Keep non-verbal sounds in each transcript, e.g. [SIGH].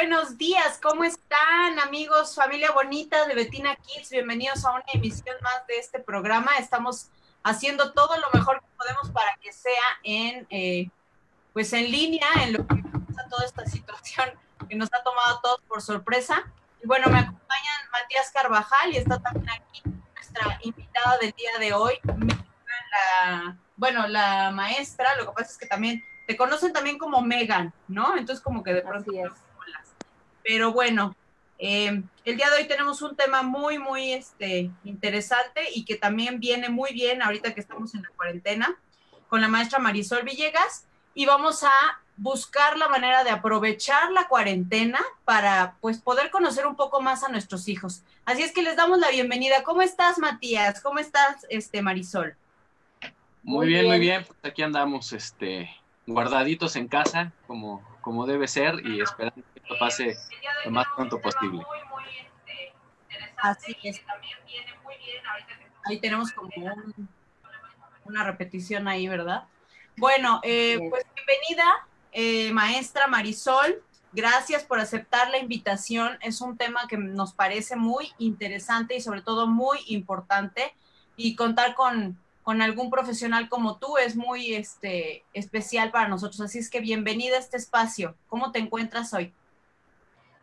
buenos días. ¿Cómo están, amigos, familia bonita de Betina Kids? Bienvenidos a una emisión más de este programa. Estamos haciendo todo lo mejor que podemos para que sea en, eh, pues en línea, en lo que pasa toda esta situación que nos ha tomado a todos por sorpresa. Y bueno, me acompañan Matías Carvajal y está también aquí nuestra invitada del día de hoy, la, bueno, la maestra, lo que pasa es que también te conocen también como Megan, ¿no? Entonces como que de pronto... Pero bueno, eh, el día de hoy tenemos un tema muy, muy este, interesante y que también viene muy bien ahorita que estamos en la cuarentena con la maestra Marisol Villegas y vamos a buscar la manera de aprovechar la cuarentena para pues poder conocer un poco más a nuestros hijos. Así es que les damos la bienvenida. ¿Cómo estás, Matías? ¿Cómo estás, este Marisol? Muy, bien, muy bien. Pues aquí andamos, este, guardaditos en casa, como, como debe ser, y esperando que esto pase lo más pronto posible. Así es. Ahí tenemos como una repetición ahí, ¿verdad? Bueno, eh, pues bienvenida, eh, maestra Marisol. Gracias por aceptar la invitación. Es un tema que nos parece muy interesante y sobre todo muy importante. Y contar con, con algún profesional como tú es muy este, especial para nosotros. Así es que bienvenida a este espacio. ¿Cómo te encuentras hoy?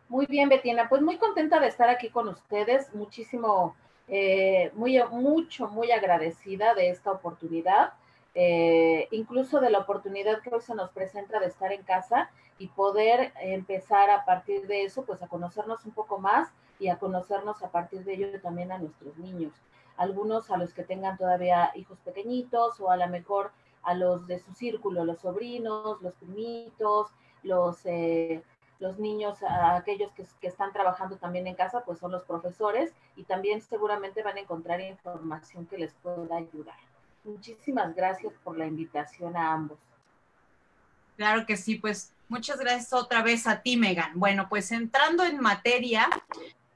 Muy bien, Betina. Pues muy contenta de estar aquí con ustedes. Muchísimo, eh, muy, mucho, muy agradecida de esta oportunidad. Eh, incluso de la oportunidad que hoy se nos presenta de estar en casa y poder empezar a partir de eso, pues a conocernos un poco más y a conocernos a partir de ello también a nuestros niños algunos a los que tengan todavía hijos pequeñitos o a lo mejor a los de su círculo, los sobrinos, los primitos, los, eh, los niños, aquellos que, están trabajando también en casa, pues son los profesores y también seguramente van a encontrar información que les pueda ayudar. Muchísimas gracias por la invitación a ambos. Claro que sí, pues muchas gracias otra vez a ti, Megan. Bueno, pues entrando en materia,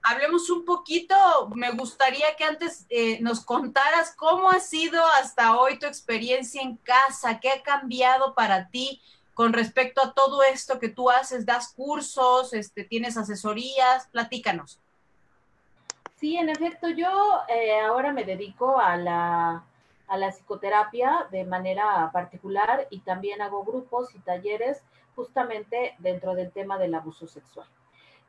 hablemos un poquito, me gustaría que antes eh, nos contaras cómo ha sido hasta hoy tu experiencia en casa, qué ha cambiado para ti con respecto a todo esto que tú haces, das cursos, este, tienes asesorías, platícanos. Sí, en efecto, yo eh, ahora me dedico a la, a la psicoterapia de manera particular y también hago grupos y talleres justamente dentro del tema del abuso sexual.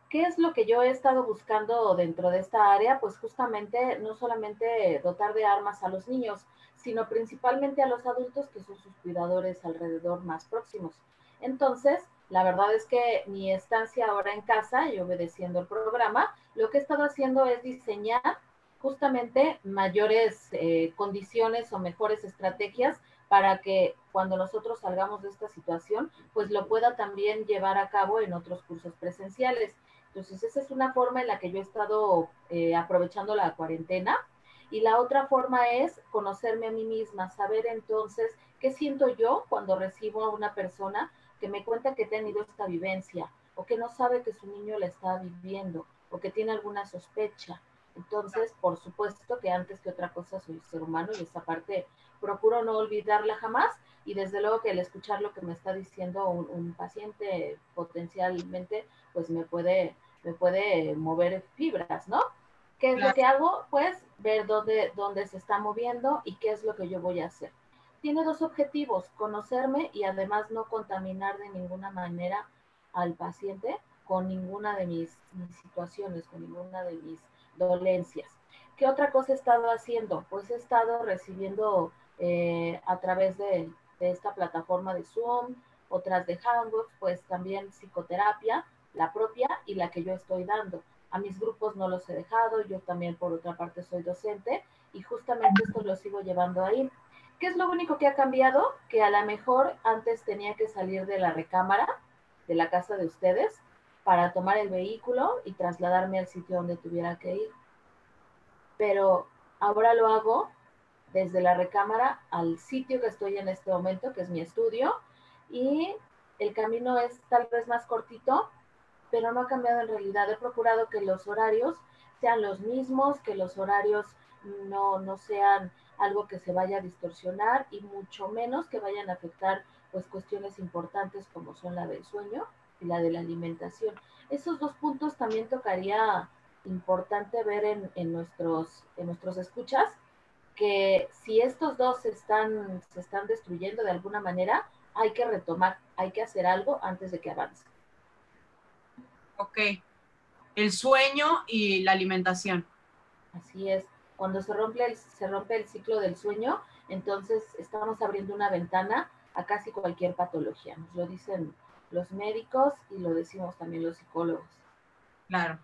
¿Qué es lo que yo he estado buscando dentro de esta área? Pues justamente no solamente dotar de armas a los niños, sino principalmente a los adultos que son sus cuidadores alrededor más próximos. Entonces, la verdad es que mi estancia ahora en casa y obedeciendo el programa, lo que he estado haciendo es diseñar justamente mayores eh, condiciones o mejores estrategias para que cuando nosotros salgamos de esta situación, pues lo pueda también llevar a cabo en otros cursos presenciales. Entonces, esa es una forma en la que yo he estado eh, aprovechando la cuarentena. Y la otra forma es conocerme a mí misma, saber entonces qué siento yo cuando recibo a una persona que me cuenta que ha tenido esta vivencia o que no sabe que su niño la está viviendo o que tiene alguna sospecha. Entonces, por supuesto que antes que otra cosa soy ser humano y esa parte procuro no olvidarla jamás y desde luego que al escuchar lo que me está diciendo un, un paciente potencialmente, pues me puede me puede mover fibras, ¿no? ¿Qué es lo que hago? Pues ver dónde, dónde se está moviendo y qué es lo que yo voy a hacer. Tiene dos objetivos, conocerme y además no contaminar de ninguna manera al paciente con ninguna de mis, situaciones, con ninguna de mis dolencias. ¿Qué otra cosa he estado haciendo? Pues he estado recibiendo eh, a través de, de, esta plataforma de Zoom, otras de Hangouts, pues también psicoterapia la propia y la que yo estoy dando. A mis grupos no los he dejado, yo también por otra parte soy docente y justamente esto lo sigo llevando ahí. ¿Qué es lo único que ha cambiado? Que a lo mejor antes tenía que salir de la recámara de la casa de ustedes para tomar el vehículo y trasladarme al sitio donde tuviera que ir. Pero ahora lo hago desde la recámara al sitio que estoy en este momento, que es mi estudio, y el camino es tal vez más cortito, pero no ha cambiado en realidad. He procurado que los horarios sean los mismos, que los horarios no, no sean algo que se vaya a distorsionar y mucho menos que vayan a afectar pues cuestiones importantes como son la del sueño y la de la alimentación. Esos dos puntos también tocaría importante ver en, en nuestros, en nuestros escuchas, que si estos dos se están, se están destruyendo de alguna manera, hay que retomar, hay que hacer algo antes de que avance. Ok. El sueño y la alimentación. Así es. Cuando se rompe el, se rompe el ciclo del sueño, entonces estamos abriendo una ventana a casi cualquier patología. Nos lo dicen los médicos y lo decimos también los psicólogos. Claro.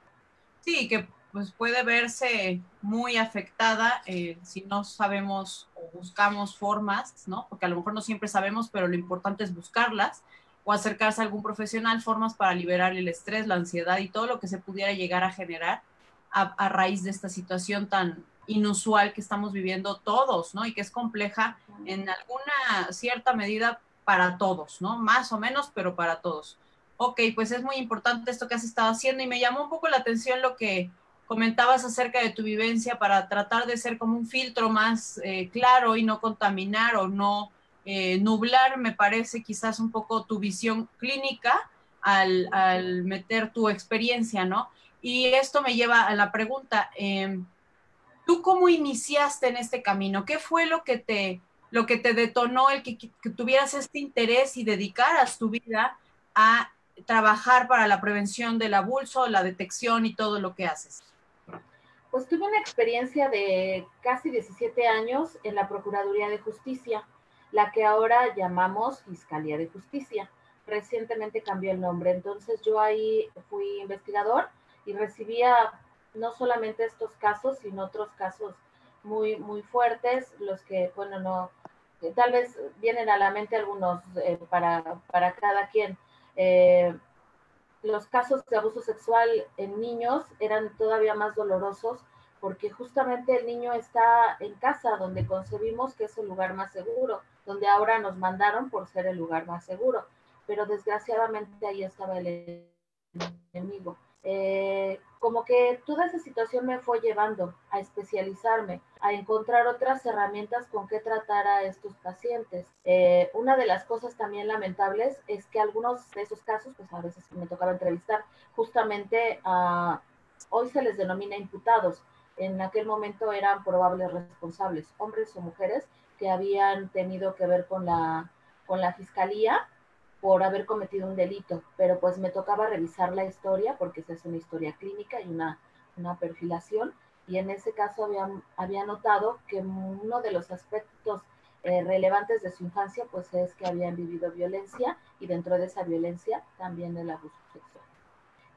Sí, que pues puede verse muy afectada eh, si no sabemos o buscamos formas, ¿no? Porque a lo mejor no siempre sabemos, pero lo importante es buscarlas o acercarse a algún profesional, formas para liberar el estrés, la ansiedad y todo lo que se pudiera llegar a generar a, raíz de esta situación tan inusual que estamos viviendo todos, ¿no? Y que es compleja en alguna cierta medida para todos, ¿no? Más o menos, pero para todos. Ok, pues es muy importante esto que has estado haciendo y me llamó un poco la atención lo que comentabas acerca de tu vivencia para tratar de ser como un filtro más eh, claro y no contaminar o no eh, nublar, me parece quizás un poco tu visión clínica al, meter tu experiencia, ¿no? Y esto me lleva a la pregunta, em, ¿tú cómo iniciaste en este camino? ¿Qué fue lo que te, lo que te detonó el que, que tuvieras este interés y dedicaras tu vida a trabajar para la prevención del abuso, la detección y todo lo que haces? Pues tuve una experiencia de casi 17 años en la Procuraduría de Justicia, la que ahora llamamos Fiscalía de Justicia. Recientemente cambió el nombre, entonces yo ahí fui investigador y recibía no solamente estos casos, sino otros casos muy, muy fuertes, los que, bueno, no, tal vez vienen a la mente algunos eh, para, para, cada quien. Eh, los casos de abuso sexual en niños eran todavía más dolorosos porque justamente el niño está en casa donde concebimos que es el lugar más seguro, donde ahora nos mandaron por ser el lugar más seguro, pero desgraciadamente ahí estaba el enemigo. Eh, como que toda esa situación me fue llevando a especializarme, a encontrar otras herramientas con que tratar a estos pacientes. Eh, una de las cosas también lamentables es que algunos de esos casos, pues a veces me tocaba entrevistar, justamente hoy se les denomina imputados. En aquel momento eran probables responsables, hombres o mujeres que habían tenido que ver con la, con la fiscalía por haber cometido un delito, pero pues me tocaba revisar la historia porque se hace una historia clínica y una, una perfilación y en ese caso había, había notado que uno de los aspectos eh, relevantes de su infancia pues es que habían vivido violencia y dentro de esa violencia también el abuso sexual.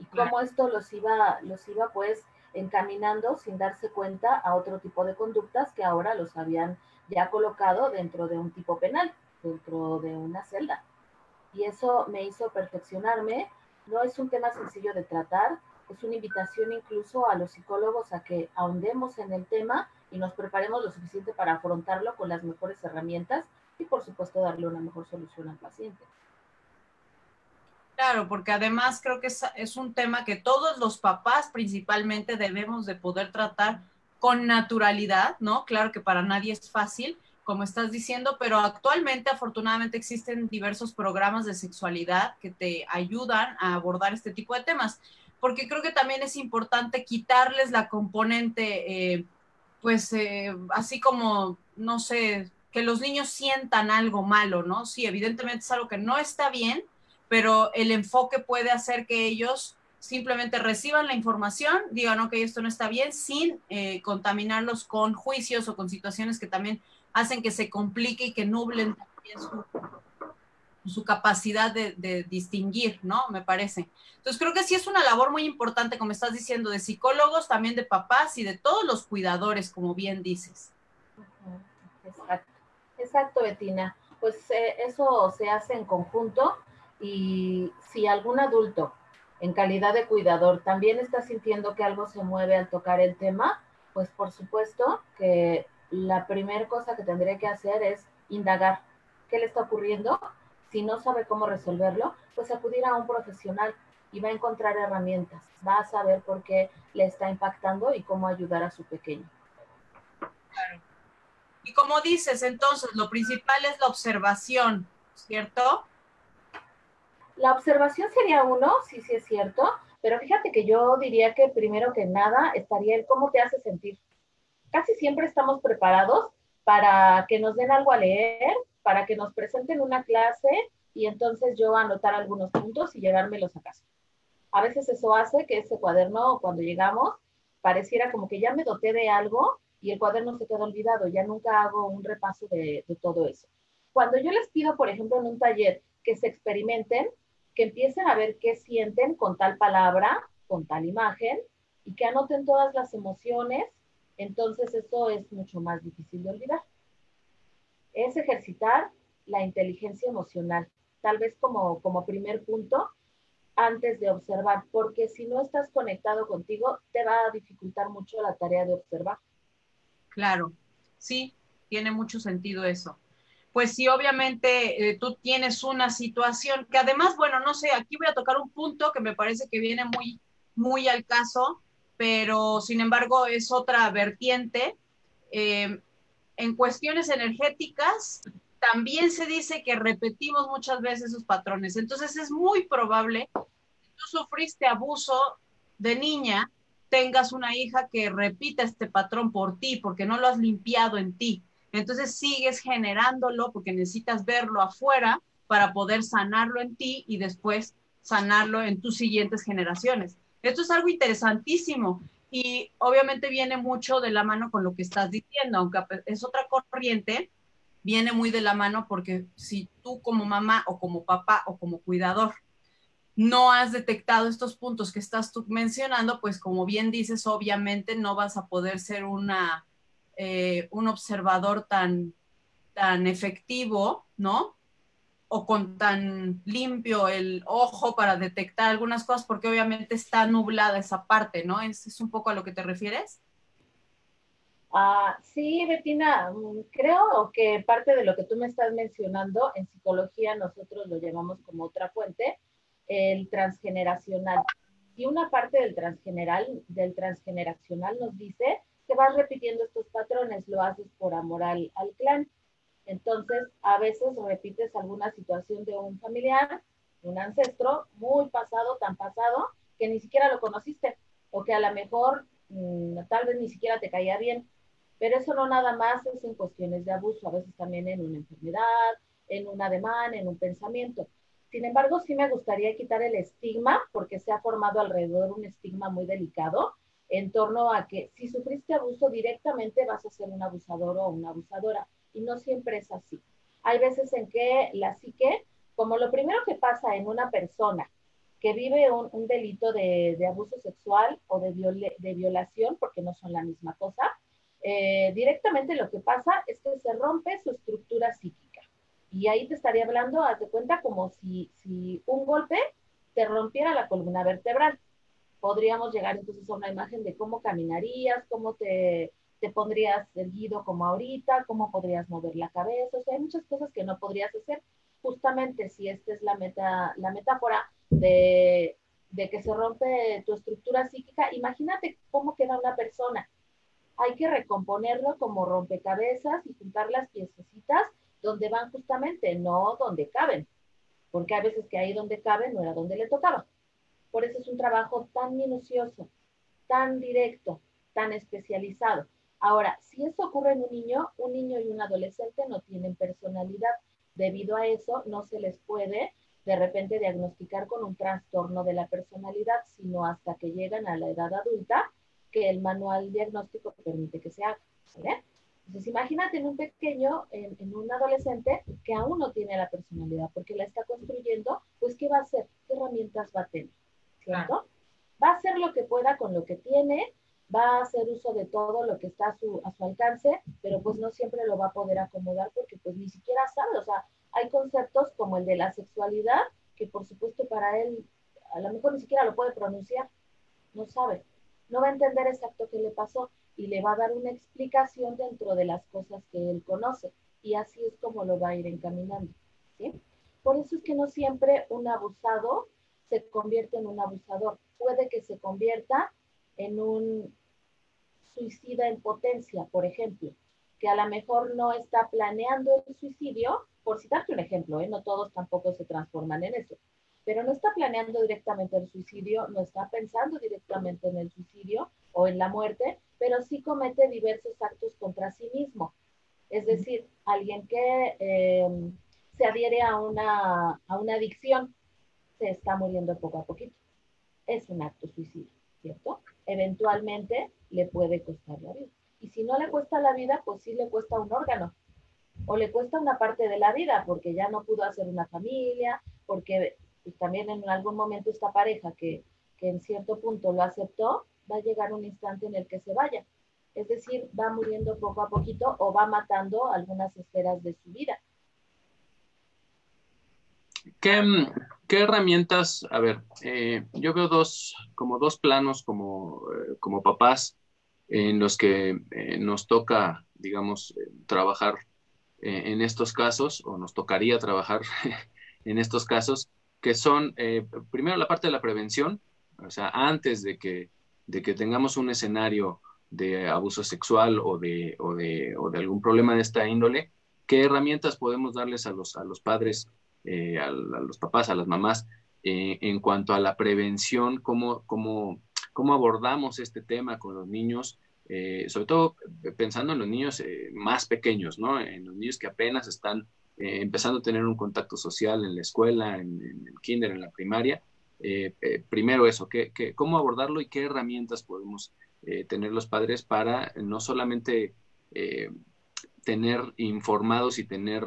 Y cómo esto los iba, los iba pues encaminando sin darse cuenta a otro tipo de conductas que ahora los habían ya colocado dentro de un tipo penal, dentro de una celda y eso me hizo perfeccionarme. No es un tema sencillo de tratar, es una invitación incluso a los psicólogos a que ahondemos en el tema y nos preparemos lo suficiente para afrontarlo con las mejores herramientas y por supuesto darle una mejor solución al paciente. Claro, porque además creo que es, es, un tema que todos los papás principalmente debemos de poder tratar con naturalidad, ¿no? Claro que para nadie es fácil, como estás diciendo, pero actualmente afortunadamente existen diversos programas de sexualidad que te ayudan a abordar este tipo de temas, porque creo que también es importante quitarles la componente, eh, pues eh, así como, no sé, que los niños sientan algo malo, ¿no? Sí, evidentemente es algo que no está bien, pero el enfoque puede hacer que ellos simplemente reciban la información, digan, ok, esto no está bien, sin eh, contaminarlos con juicios o con situaciones que también hacen que se complique y que nublen también su, capacidad de, distinguir, ¿no? Me parece. Entonces creo que sí es una labor muy importante, como estás diciendo, de psicólogos, también de papás y de todos los cuidadores, como bien dices. Exacto, exacto, Betina. Pues eh, eso se hace en conjunto y si algún adulto en calidad de cuidador también está sintiendo que algo se mueve al tocar el tema, pues por supuesto que la primera cosa que tendría que hacer es indagar qué le está ocurriendo. Si no sabe cómo resolverlo, pues acudir a un profesional y va a encontrar herramientas, va a saber por qué le está impactando y cómo ayudar a su pequeño. Y como dices, entonces, lo principal es la observación, ¿cierto? La observación sería uno, sí, sí es cierto, Pero fíjate que yo diría que primero que nada estaría el cómo te hace sentir. Casi siempre estamos preparados para que nos den algo a leer, para que nos presenten una clase y entonces yo anotar algunos puntos y llevármelos a casa. A veces eso hace que ese cuaderno, cuando llegamos, pareciera como que ya me doté de algo y el cuaderno se queda olvidado, ya nunca hago un repaso de, de todo eso. Cuando yo les pido, por ejemplo, en un taller que se experimenten, que empiecen a ver qué sienten con tal palabra, con tal imagen, y que anoten todas las emociones, entonces eso es mucho más difícil de olvidar. Es ejercitar la inteligencia emocional, tal vez como, como primer punto, antes de observar, porque si no estás conectado contigo, te va a dificultar mucho la tarea de observar. Claro, sí, tiene mucho sentido eso pues sí, obviamente eh, tú tienes una situación que además, bueno, no sé, aquí voy a tocar un punto que me parece que viene muy, muy al caso, pero sin embargo es otra vertiente. Eh, en cuestiones energéticas, también se dice que repetimos muchas veces esos patrones. Entonces es muy probable que tú sufriste abuso de niña, tengas una hija que repita este patrón por ti, porque no lo has limpiado en ti. Entonces sigues generándolo porque necesitas verlo afuera para poder sanarlo en ti y después sanarlo en tus siguientes generaciones. Esto es algo interesantísimo y obviamente viene mucho de la mano con lo que estás diciendo, aunque es otra corriente, viene muy de la mano porque si tú como mamá o como papá o como cuidador no has detectado estos puntos que estás tú mencionando, pues como bien dices, obviamente no vas a poder ser una eh, un observador tan, tan efectivo, ¿no? O con tan limpio el ojo para detectar algunas cosas, porque obviamente está nublada esa parte, ¿no? ¿Es, un poco a lo que te refieres? Ah, sí, Betina, mm, creo que parte de lo que tú me estás mencionando, en psicología nosotros lo llamamos como otra fuente, el transgeneracional. Y una parte del transgeneral, del transgeneracional nos dice que vas repitiendo estos patrones, lo haces por amor al, clan. Entonces, a veces repites alguna situación de un familiar, un ancestro muy pasado, tan pasado, que ni siquiera lo conociste, o que a lo mejor mm, tal vez ni siquiera te caía bien. Pero eso no nada más es en cuestiones de abuso, a veces también en una enfermedad, en un ademán, en un pensamiento. Sin embargo, sí me gustaría quitar el estigma, porque se ha formado alrededor un estigma muy delicado, en torno a que si sufriste abuso directamente vas a ser un abusador o una abusadora. Y no siempre es así. Hay veces en que la psique, como lo primero que pasa en una persona que vive un, delito de, abuso sexual o de, violación, porque no son la misma cosa, eh, directamente lo que pasa es que se rompe su estructura psíquica. Y ahí te estaría hablando, haz de cuenta, como si, si un golpe te rompiera la columna vertebral podríamos llegar entonces a una imagen de cómo caminarías, cómo te, te pondrías erguido como ahorita, cómo podrías mover la cabeza, o sea, hay muchas cosas que no podrías hacer, justamente si esta es la, meta, la metáfora de, de que se rompe tu estructura psíquica, imagínate cómo queda una persona. Hay que recomponerlo como rompecabezas y juntar las piececitas donde van justamente, no donde caben, porque hay veces que ahí donde caben no era donde le tocaba. Por eso es un trabajo tan minucioso, tan directo, tan especializado. Ahora, si eso ocurre en un niño, un niño y un adolescente no tienen personalidad. Debido a eso, no se les puede de repente diagnosticar con un trastorno de la personalidad, sino hasta que llegan a la edad adulta, que el manual diagnóstico permite que se haga. Entonces, imagínate en un pequeño, en, en, un adolescente que aún no tiene la personalidad, porque la está construyendo, pues, ¿qué va a hacer? ¿Qué herramientas va a tener? ¿Cierto? Va a hacer lo que pueda con lo que tiene, va a hacer uso de todo lo que está a su, alcance, pero pues no siempre lo va a poder acomodar porque pues ni siquiera sabe, o sea, hay conceptos como el de la sexualidad, que por supuesto para él a lo mejor ni siquiera lo puede pronunciar, no sabe, no va a entender exacto qué le pasó y le va a dar una explicación dentro de las cosas que él conoce y así es como lo va a ir encaminando, ¿sí? Por eso es que no siempre un abusado se convierte en un abusador. Puede que se convierta en un suicida en potencia, por ejemplo, que a lo mejor no está planeando el suicidio, por citarte un ejemplo, ¿eh? no todos tampoco se transforman en eso, pero no está planeando directamente el suicidio, no está pensando directamente en el suicidio o en la muerte, pero sí comete diversos actos contra sí mismo. Es decir, alguien que em, se adhiere a una, a una adicción se está muriendo poco a poquito. Es un acto suicidio, ¿cierto? Eventualmente le puede costar la vida. Y si no le cuesta la vida, pues sí le cuesta un órgano. O le cuesta una parte de la vida porque ya no pudo hacer una familia, porque pues, también en algún momento esta pareja que, que en cierto punto lo aceptó, va a llegar un instante en el que se vaya. Es decir, va muriendo poco a poquito o va matando algunas esferas de su vida. ¿Qué, herramientas? A ver, eh, yo veo dos, como dos planos como, eh, como papás en los que eh, nos toca, digamos, trabajar en estos casos, o nos tocaría trabajar [LAUGHS] en estos casos, que son, primero, la parte de la prevención, o sea, antes de que, de que tengamos un escenario de abuso sexual o de, o de, o de algún problema de esta índole, ¿qué herramientas podemos darles a los, a los padres, eh, a, los papás, a las mamás, eh, en cuanto a la prevención, cómo, cómo, cómo abordamos este tema con los niños, eh, sobre todo pensando en los niños más pequeños, ¿no? En los niños que apenas están empezando a tener un contacto social en la escuela, en, el kinder, en la primaria. primero eso, ¿qué, cómo abordarlo y qué herramientas podemos tener los padres para no solamente tener informados y tener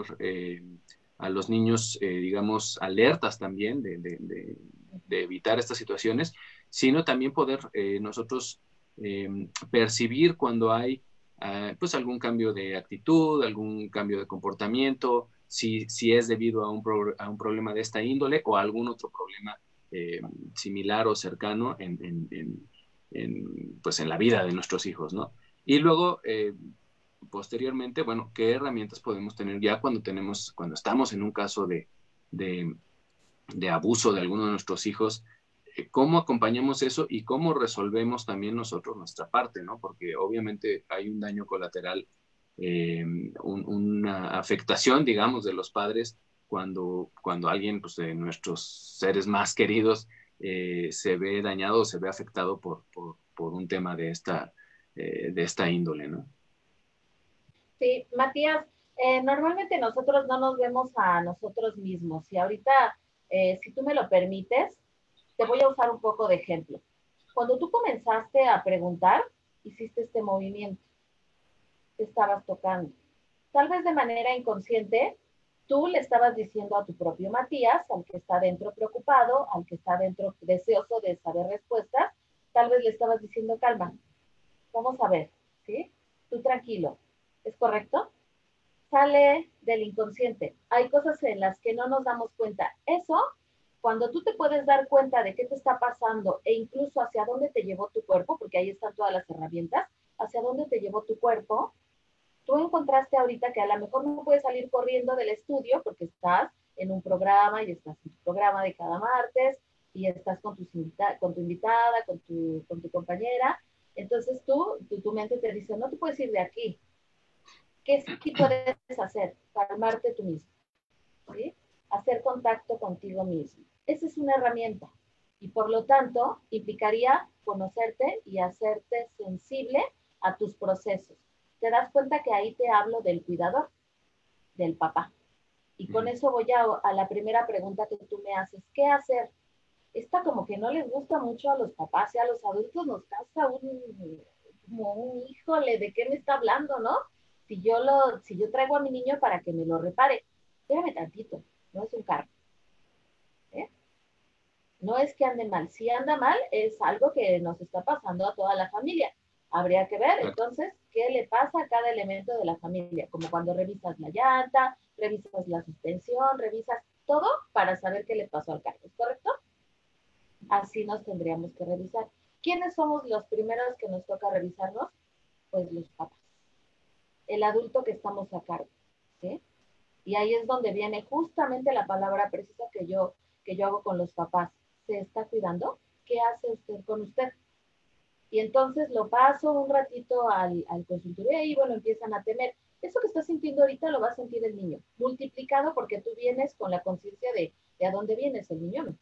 a los niños, digamos, alertas también de, evitar estas situaciones, sino también poder nosotros percibir cuando hay pues algún cambio de actitud, algún cambio de comportamiento, si, si es debido a un, a un, problema de esta índole o algún otro problema similar o cercano en, en, pues en la vida de nuestros hijos, ¿no? Y luego, eh, posteriormente, bueno, ¿qué herramientas podemos tener ya cuando tenemos, cuando estamos en un caso de, de, abuso de alguno de nuestros hijos? Eh, ¿Cómo acompañamos eso y cómo resolvemos también nosotros nuestra parte, ¿no? Porque obviamente hay un daño colateral, eh, una afectación, digamos, de los padres cuando, cuando alguien pues, de nuestros seres más queridos eh, se ve dañado se ve afectado por, por, un tema de esta, de esta índole, ¿no? Sí, Matías, eh, normalmente nosotros no nos vemos a nosotros mismos y ahorita, si tú me lo permites, te voy a usar un poco de ejemplo. Cuando tú comenzaste a preguntar, hiciste este movimiento, te estabas tocando. Tal vez de manera inconsciente, tú le estabas diciendo a tu propio Matías, al que está dentro preocupado, al que está dentro deseoso de saber respuestas, tal vez le estabas diciendo, calma, vamos a ver, ¿sí? Tú tranquilo, ¿es correcto? Sale del inconsciente. Hay cosas en las que no nos damos cuenta. Eso, cuando tú te puedes dar cuenta de qué te está pasando e incluso hacia dónde te llevó tu cuerpo, porque ahí están todas las herramientas, hacia dónde te llevó tu cuerpo, tú encontraste ahorita que a lo mejor no puedes salir corriendo del estudio porque estás en un programa y estás en tu programa de cada martes y estás con, tus con tu invitada, con tu, con tu compañera. Entonces tú, tu, mente te dice, no te puedes ir de aquí. ¿Qué sí puedes hacer? Calmarte tú mismo. ¿sí? Hacer contacto contigo mismo. Esa es una herramienta y por lo tanto implicaría conocerte y hacerte sensible a tus procesos te das cuenta que ahí te hablo del cuidador, del papá. Y con eso voy a, a, la primera pregunta que tú me haces, ¿qué hacer? Esta como que no les gusta mucho a los papás y a los adultos nos causa un, como un híjole, ¿de qué me está hablando, no? Si yo, lo, si yo traigo a mi niño para que me lo repare, espérame tantito, no es un carro. ¿eh? No es que ande mal, si anda mal es algo que nos está pasando a toda la familia Habría que ver entonces qué le pasa a cada elemento de la familia, como cuando revisas la llanta, revisas la suspensión, revisas todo para saber qué le pasó al carro, ¿correcto? Así nos tendríamos que revisar. ¿Quiénes somos los primeros que nos toca revisarnos? Pues los papás. El adulto que estamos a cargo, ¿sí? Y ahí es donde viene justamente la palabra precisa que yo, que yo hago con los papás. ¿Se está cuidando? ¿Qué hace usted con usted? Y entonces lo paso un ratito al, consultorio y bueno, empiezan a temer. Eso que estás sintiendo ahorita lo va a sentir el niño, multiplicado porque tú vienes con la conciencia de ¿De a dónde vienes? El niño.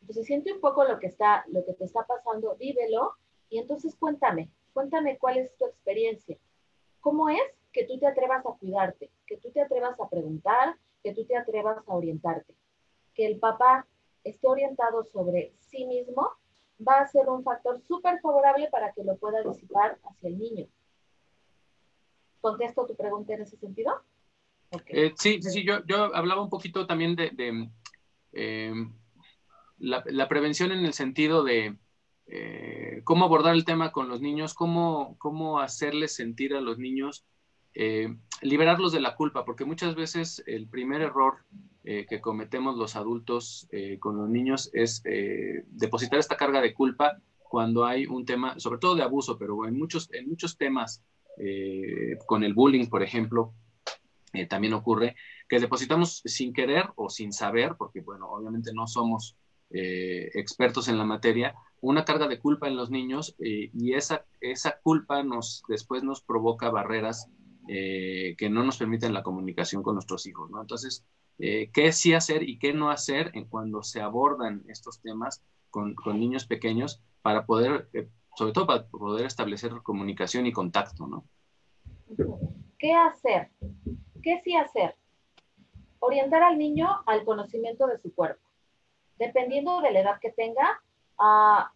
Entonces siente un poco lo que, está, lo que te está pasando, vívelo y entonces cuéntame, cuéntame cuál es tu experiencia. ¿Cómo es que tú te atrevas a cuidarte, que tú te atrevas a preguntar, que tú te atrevas a orientarte? Que el papá esté orientado sobre sí mismo va a ser un factor súper favorable para que lo pueda disipar hacia el niño. ¿Contesto tu pregunta en ese sentido? Eh, sí, sí, sí, yo, yo, hablaba un poquito también de, eh, la, prevención en el sentido de eh, cómo abordar el tema con los niños, cómo, cómo hacerles sentir a los niños, liberarlos de la culpa, porque muchas veces el primer error que cometemos los adultos con los niños es depositar esta carga de culpa cuando hay un tema, sobre todo de abuso, pero en muchos, en muchos temas eh, con el bullying, por ejemplo, eh, también ocurre que depositamos sin querer o sin saber, porque bueno, obviamente no somos eh, expertos en la materia, una carga de culpa en los niños y esa, esa culpa nos, después nos provoca barreras que no nos permiten la comunicación con nuestros hijos, ¿no? Entonces, ¿qué sí hacer y qué no hacer cuando se abordan estos temas con, niños pequeños para poder sobre todo para poder establecer comunicación y contacto, ¿no? ¿Qué hacer? ¿Qué sí hacer? Orientar al niño al conocimiento de su cuerpo. Dependiendo de la edad que tenga, a,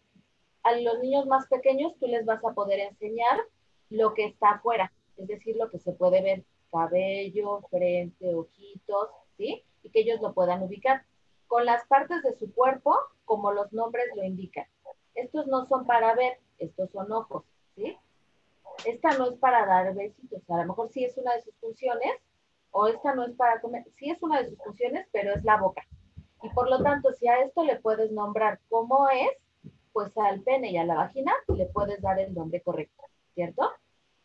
a los niños más pequeños tú les vas a poder enseñar lo que está afuera, es decir, lo que se puede ver, cabello, frente, ojitos, ¿sí? Y que ellos lo puedan ubicar. Con las partes de su cuerpo, como los nombres lo indican. Estos no son para ver, estos son ojos, ¿sí? Esta no es para dar besitos, a lo mejor sí es una de sus funciones, o esta no es para comer, sí es una de sus funciones, pero es la boca. Y por lo tanto, si a esto le puedes nombrar cómo es, pues al pene y a la vagina le puedes dar el nombre correcto, ¿cierto?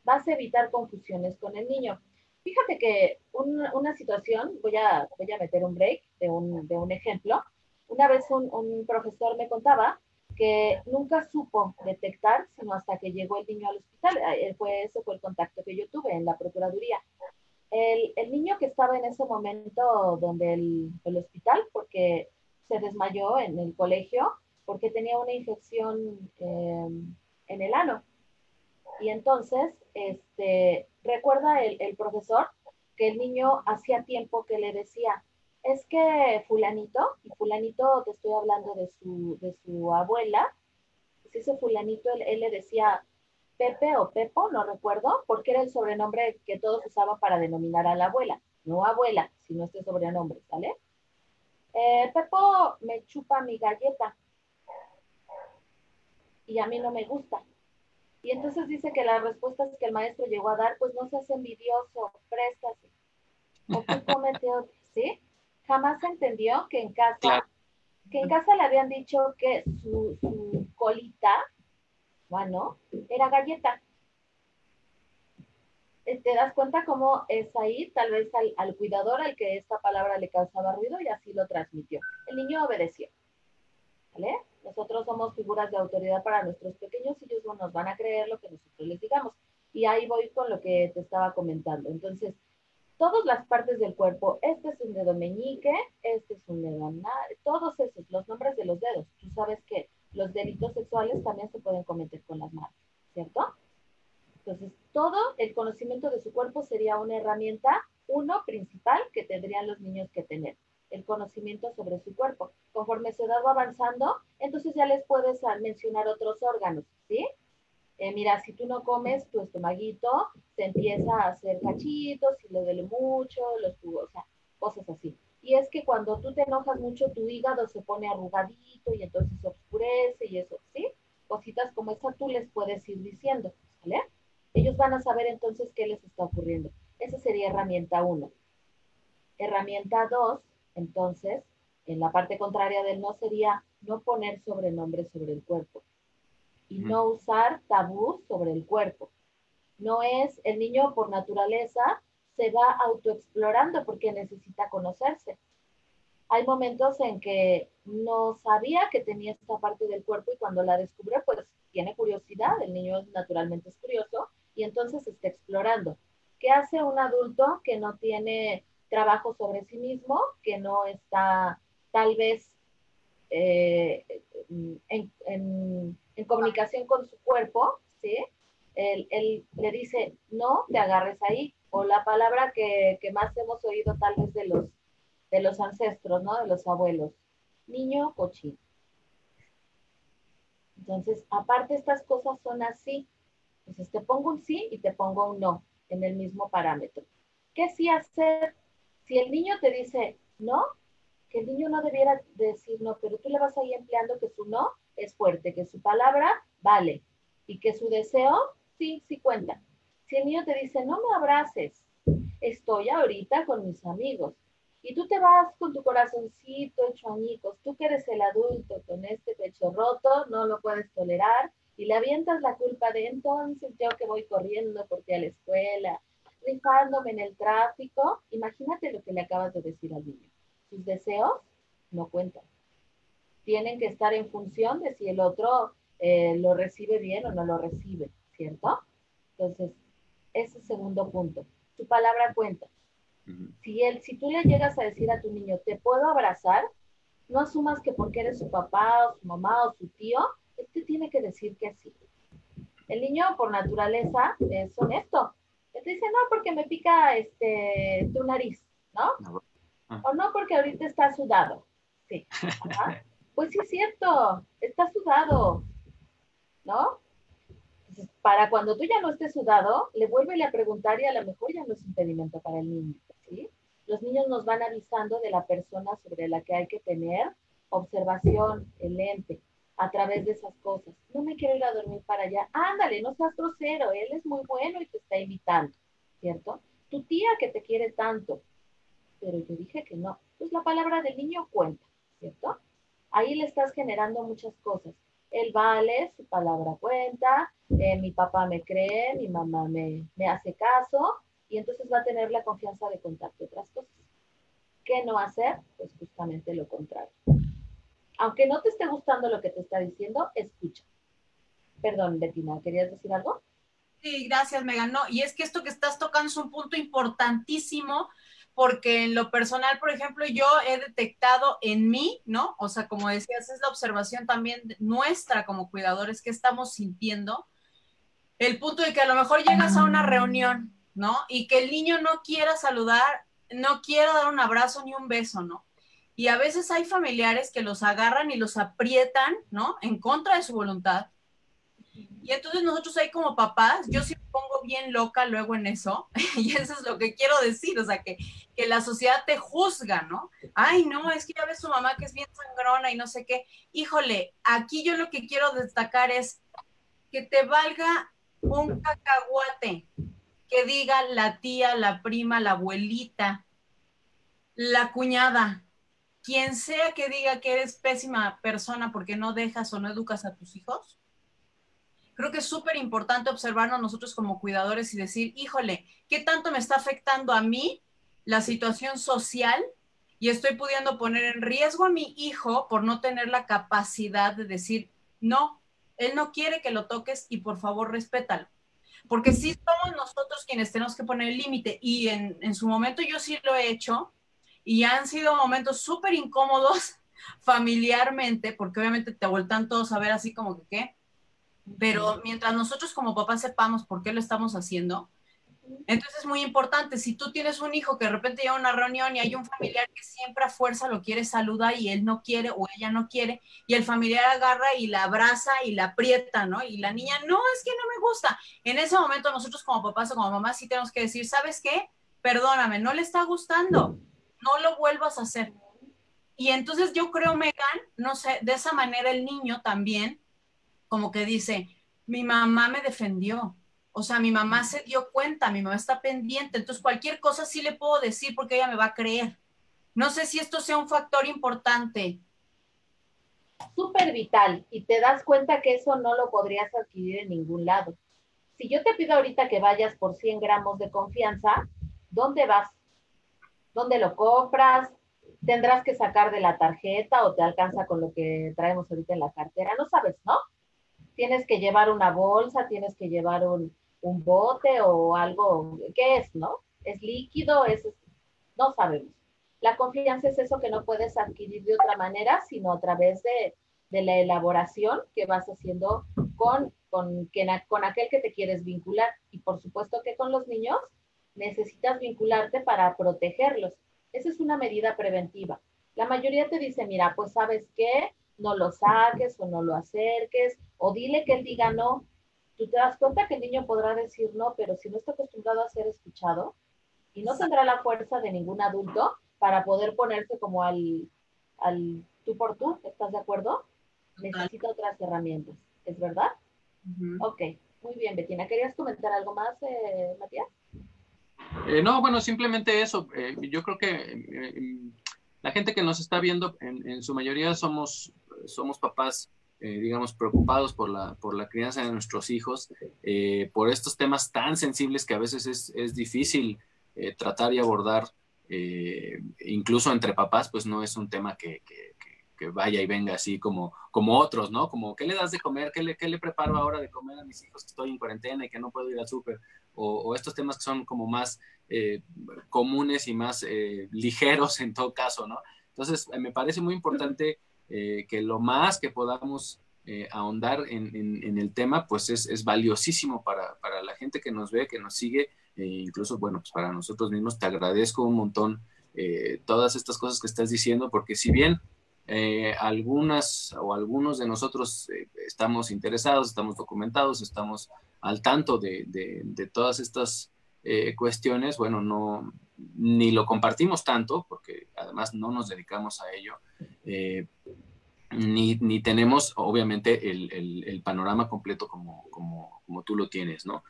Vas a evitar confusiones con el niño. Fíjate que una situación, voy a, voy a meter un break de un, de un ejemplo. Una vez un, un profesor me contaba que nunca supo detectar, sino hasta que llegó el niño al hospital. Eh, fue, ese fue el contacto que yo tuve en la Procuraduría. El, el niño que estaba en ese momento donde el, el, hospital, porque se desmayó en el colegio, porque tenía una infección eh, en el ano. Y entonces, este, recuerda el, el profesor que el niño hacía tiempo que le decía, es que fulanito, y fulanito te estoy hablando de su, de su abuela, pues ese fulanito, él, le decía Pepe o Pepo, no recuerdo, porque era el sobrenombre que todos usaban para denominar a la abuela, no abuela, sino este sobrenombre, ¿sale? Eh, Pepo me chupa mi galleta y a mí no me gusta. Y entonces dice que las respuestas que el maestro llegó a dar, pues no seas envidioso, préstate. O tú [LAUGHS] cómete ¿sí? jamás entendió que en casa, que en casa le habían dicho que su, colita, bueno, era galleta. Eh, ¿Te das cuenta cómo es ahí? Tal vez al, al, cuidador al que esta palabra le causaba ruido y así lo transmitió. El niño obedeció. ¿Vale? Nosotros somos figuras de autoridad para nuestros pequeños y ellos no nos van a creer lo que nosotros les digamos. Y ahí voy con lo que te estaba comentando. Entonces, todas las partes del cuerpo. Este es un dedo meñique, este es un dedo todos esos, los nombres de los dedos. Tú sabes que los delitos sexuales también se pueden cometer con las manos, ¿cierto? Entonces, todo el conocimiento de su cuerpo sería una herramienta, uno principal, que tendrían los niños que tener, conocimiento sobre su cuerpo. Conforme se va avanzando, entonces ya les puedes mencionar otros órganos, ¿sí? Eh, mira, si tú no comes, tu estomaguito se empieza a hacer cachitos, si le duele mucho, los o sea, cosas así. Y es que cuando tú te enojas mucho, tu hígado se pone arrugadito y entonces se oscurece y eso, ¿sí? Cositas como esa tú les puedes ir diciendo, ¿vale? Ellos van a saber entonces qué les está ocurriendo. Esa sería herramienta uno. Herramienta dos, entonces, en la parte contraria del no sería no poner sobrenombre sobre el cuerpo y no usar tabú sobre el cuerpo. No es el niño por naturaleza se va autoexplorando porque necesita conocerse. Hay momentos en que no sabía que tenía esta parte del cuerpo y cuando la descubre, pues tiene curiosidad. El niño naturalmente es curioso y entonces está explorando. ¿Qué hace un adulto que no tiene trabajo sobre sí mismo, que no está tal vez eh, en, comunicación con su cuerpo, ¿sí? Él, le dice, no te agarres ahí, o la palabra que, que, más hemos oído tal vez de los, de los ancestros, ¿no? De los abuelos, niño cochino. Entonces, aparte estas cosas son así. Entonces, te pongo un sí y te pongo un no en el mismo parámetro. ¿Qué sí hacer? Si el niño te dice no, que el niño no debiera decir no, pero tú le vas ahí empleando que su no es fuerte, que su palabra vale y que su deseo sí, sí cuenta. Si el niño te dice no me abraces, estoy ahorita con mis amigos, y tú te vas con tu corazoncito hecho añicos, tú que eres el adulto con este pecho roto, no lo puedes tolerar y le avientas la culpa de entonces yo que voy corriendo porque a la escuela, rifándome en el tráfico, imagínate lo que le acabas de decir al niño. Sus deseos no cuentan. Tienen que estar en función de si el otro eh, lo recibe bien o no lo recibe, ¿cierto? Entonces, ese segundo punto. Su palabra cuenta. Si, él, si tú le llegas a decir a tu niño, te puedo abrazar, no asumas que porque eres su papá o su mamá o su tío, este tiene que decir que sí. El niño por naturaleza es honesto. Te dice, no, porque me pica este, tu nariz, ¿no? Ah. O no, porque ahorita está sudado. Sí. Pues sí es cierto, está sudado, ¿no? para cuando tú ya no estés sudado, le vuelve a preguntar y a lo mejor ya no es impedimento para el niño. Los niños nos van avisando de la persona sobre la que hay que tener observación, el lente, a través de esas cosas. No me quiero ir a dormir para allá. Ándale, no seas grosero, él es muy bueno y te está invitando, ¿cierto? Tu tía que te quiere tanto, pero yo dije que no. Pues la palabra del niño cuenta, ¿cierto? Ahí le estás generando muchas cosas. Él vale, su palabra cuenta, eh, mi papá me cree, mi mamá me, me hace caso, y entonces va a tener la confianza de contarte otras cosas. ¿Qué no hacer? Pues justamente lo contrario. Aunque no te esté gustando lo que te está diciendo, escucha. Perdón, Betina, ¿querías decir algo? Sí, gracias, Megan. No, y es que esto que estás tocando es un punto importantísimo porque en lo personal, por ejemplo, yo he detectado en mí, ¿no? O sea, como decías, es la observación también nuestra como cuidadores que estamos sintiendo. El punto de que a lo mejor llegas a una reunión ¿no? Y que el niño no quiera saludar, no quiera dar un abrazo ni un beso, ¿no? Y a veces hay familiares que los agarran y los aprietan, ¿no? En contra de su voluntad. Y entonces nosotros ahí como papás, yo sí me pongo bien loca luego en eso, [LAUGHS] y eso es lo que quiero decir, o sea, que, que la sociedad te juzga, ¿no? Ay, no, es que ya ves su mamá que es bien sangrona y no sé qué. Híjole, aquí yo lo que quiero destacar es que te valga un cacahuate, que diga la tía, la prima, la abuelita, la cuñada, quien sea que diga que eres pésima persona porque no dejas o no educas a tus hijos, creo que es súper importante observarnos nosotros como cuidadores y decir, híjole, ¿qué tanto me está afectando a mí la situación social? Y estoy pudiendo poner en riesgo a mi hijo por no tener la capacidad de decir, no, él no quiere que lo toques y por favor respétalo porque sí somos nosotros quienes tenemos que poner el límite y en, en, su momento yo sí lo he hecho y han sido momentos súper incómodos [LAUGHS] familiarmente, porque obviamente te vueltan todos a ver así como que qué, pero mientras nosotros como papás sepamos por qué lo estamos haciendo, entonces es muy importante, si tú tienes un hijo que de repente llega a una reunión y hay un familiar que siempre a fuerza lo quiere saludar y él no quiere o ella no quiere, y el familiar agarra y la abraza y la aprieta, ¿no? Y la niña, no, es que no me gusta. En ese momento nosotros como papás o como mamás sí tenemos que decir, ¿sabes qué? Perdóname, no le está gustando, no lo vuelvas a hacer. Y entonces yo creo, Megan, no sé, de esa manera el niño también como que dice, mi mamá me defendió, o sea, mi mamá se dio cuenta, mi mamá está pendiente, entonces cualquier cosa sí le puedo decir porque ella me va a creer. No sé si esto sea un factor importante. Súper vital y te das cuenta que eso no lo podrías adquirir en ningún lado. Si yo te pido ahorita que vayas por 100 gramos de confianza, ¿dónde vas? ¿Dónde lo compras? ¿Tendrás que sacar de la tarjeta o te alcanza con lo que traemos ahorita en la cartera? No sabes, ¿no? Tienes que llevar una bolsa, tienes que llevar un, un bote o algo, ¿qué es, no? ¿Es líquido? ¿Es, No sabemos. La confianza es eso que no puedes adquirir de otra manera, sino a través de, la elaboración que vas haciendo con, con, con aquel que te quieres vincular. Y por supuesto que con los niños necesitas vincularte para protegerlos. Esa es una medida preventiva. La mayoría te dice, mira, pues sabes qué, no lo saques o no lo acerques, o dile que él diga no. Tú te das cuenta que el niño podrá decir no, pero si no está acostumbrado a ser escuchado y no tendrá la fuerza de ningún adulto para poder ponerse como al, al tú por tú, ¿estás de acuerdo? Necesita otras herramientas, ¿es verdad? Ok, muy bien, Betina. ¿Querías comentar algo más, eh, Matías? Eh, no, bueno, simplemente eso. Eh, yo creo que la gente que nos está viendo, en, su mayoría somos, somos papás, digamos, preocupados por la, por la crianza de nuestros hijos, por estos temas tan sensibles que a veces es, difícil tratar y abordar eh, incluso entre papás, pues no es un tema que, vaya y venga así como, como otros, ¿no? Como, ¿qué le das de comer? ¿Qué le, le preparo ahora de comer a mis hijos que estoy en cuarentena y que no puedo ir al súper? O, estos temas que son como más eh, comunes y más eh, ligeros en todo caso, ¿no? Entonces, me parece muy importante que lo más que podamos ahondar en, el tema, pues es, valiosísimo para, para la gente que nos ve, que nos sigue e incluso, bueno, pues para nosotros mismos te agradezco un montón eh, todas estas cosas que estás diciendo, porque si bien eh, algunas o algunos de nosotros eh, estamos interesados, estamos documentados, estamos al tanto de, de, todas estas cuestiones, bueno, no, ni lo compartimos tanto, porque además no nos dedicamos a ello, ni, ni, tenemos obviamente el, el, panorama completo como, como, como, tú lo tienes, ¿no?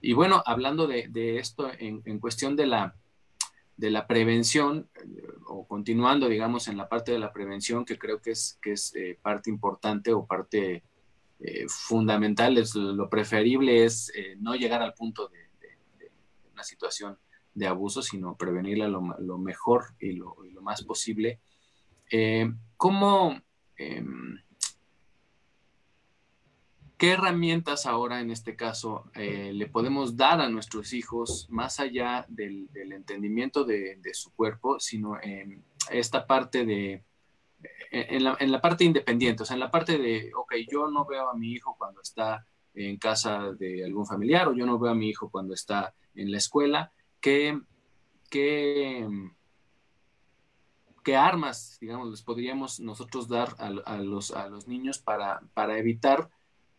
Y bueno, hablando de, esto en, cuestión de la, de la prevención, o continuando, digamos, en la parte de la prevención, que creo que es, que es eh, parte importante o parte eh, fundamental, es, lo preferible es eh, no llegar al punto de, una situación de abuso, sino prevenirla lo, mejor y lo, más posible. ¿Cómo em, ¿Qué herramientas ahora en este caso eh, le podemos dar a nuestros hijos más allá del, entendimiento de, su cuerpo, sino en esta parte de, en la, parte independiente, o sea, en la parte de, ok, yo no veo a mi hijo cuando está en casa de algún familiar o yo no veo a mi hijo cuando está en la escuela, ¿qué, qué, qué armas, digamos, les podríamos nosotros dar a, los, a los niños para, para evitar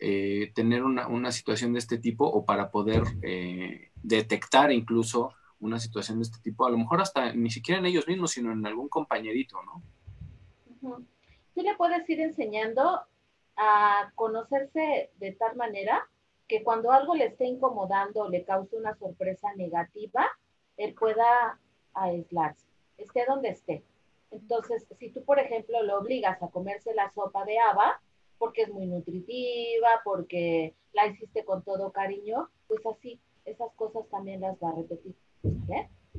eh, tener una, situación de este tipo o para poder eh, detectar incluso una situación de este tipo, a lo mejor hasta ni siquiera en ellos mismos, sino en algún compañerito, ¿no? Tú le puedes ir enseñando a conocerse de tal manera que cuando algo le esté incomodando o le cause una sorpresa negativa, él pueda aislarse, esté donde esté. Entonces, si tú, por ejemplo, lo obligas a comerse la sopa de haba, porque es muy nutritiva, porque la hiciste con todo cariño, pues así, esas cosas también las va a repetir.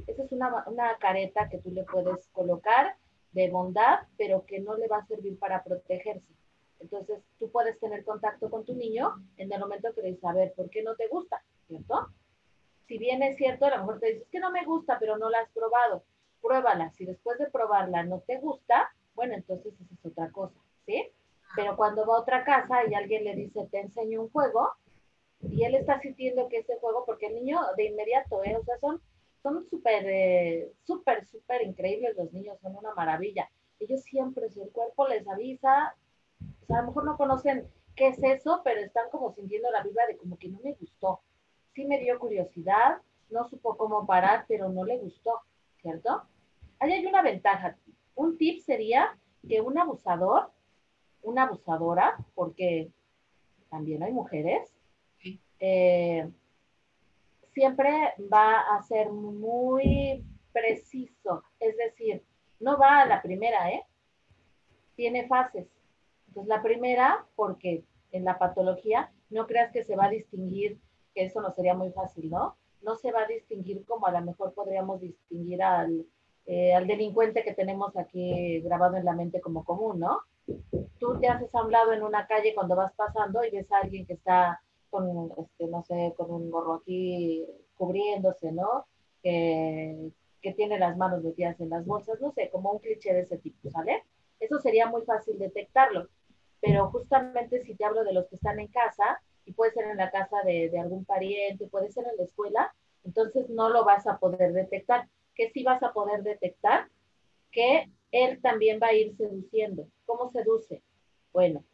Esa es una, una careta que tú le puedes colocar de bondad, pero que no le va a servir para protegerse. Entonces, tú puedes tener contacto con tu niño en el momento que le dices, a ver, ¿por qué no te gusta? ¿Cierto? Si bien es cierto, a lo mejor te dices, que no me gusta, pero no la has probado. Pruébala. Si después de probarla no te gusta, bueno, entonces esa es otra cosa, ¿sí? Pero cuando va a otra casa y alguien le dice, te enseño un juego, y él está sintiendo que ese juego, porque el niño de inmediato, ¿eh? o sea, son son súper, eh, súper, súper increíbles los niños, son una maravilla. Ellos siempre, si el cuerpo les avisa, o sea, a lo mejor no conocen qué es eso, pero están como sintiendo la vibra de como que no me gustó. Sí me dio curiosidad, no supo cómo parar, pero no le gustó, ¿cierto? Ahí hay una ventaja. Un tip sería que un abusador una abusadora, porque también hay mujeres, eh, siempre va a ser muy preciso, es decir, no va a la primera, ¿eh? Tiene fases. Entonces, la primera, porque en la patología no creas que se va a distinguir, que eso no sería muy fácil, ¿no? No se va a distinguir como a lo mejor podríamos distinguir al, eh, al delincuente que tenemos aquí grabado en la mente como común, ¿no? tú te haces a un lado en una calle cuando vas pasando y ves a alguien que está con, este, no sé, con un gorro aquí cubriéndose, ¿no? Que, que tiene las manos metidas en las bolsas, no sé, como un cliché de ese tipo, ¿sale? Eso sería muy fácil detectarlo, pero justamente si te hablo de los que están en casa, y puede ser en la casa de, de algún pariente, puede ser en la escuela, entonces no lo vas a poder detectar. ¿Qué sí vas a poder detectar? Que él también va a ir seduciendo. ¿Cómo seduce? Bueno,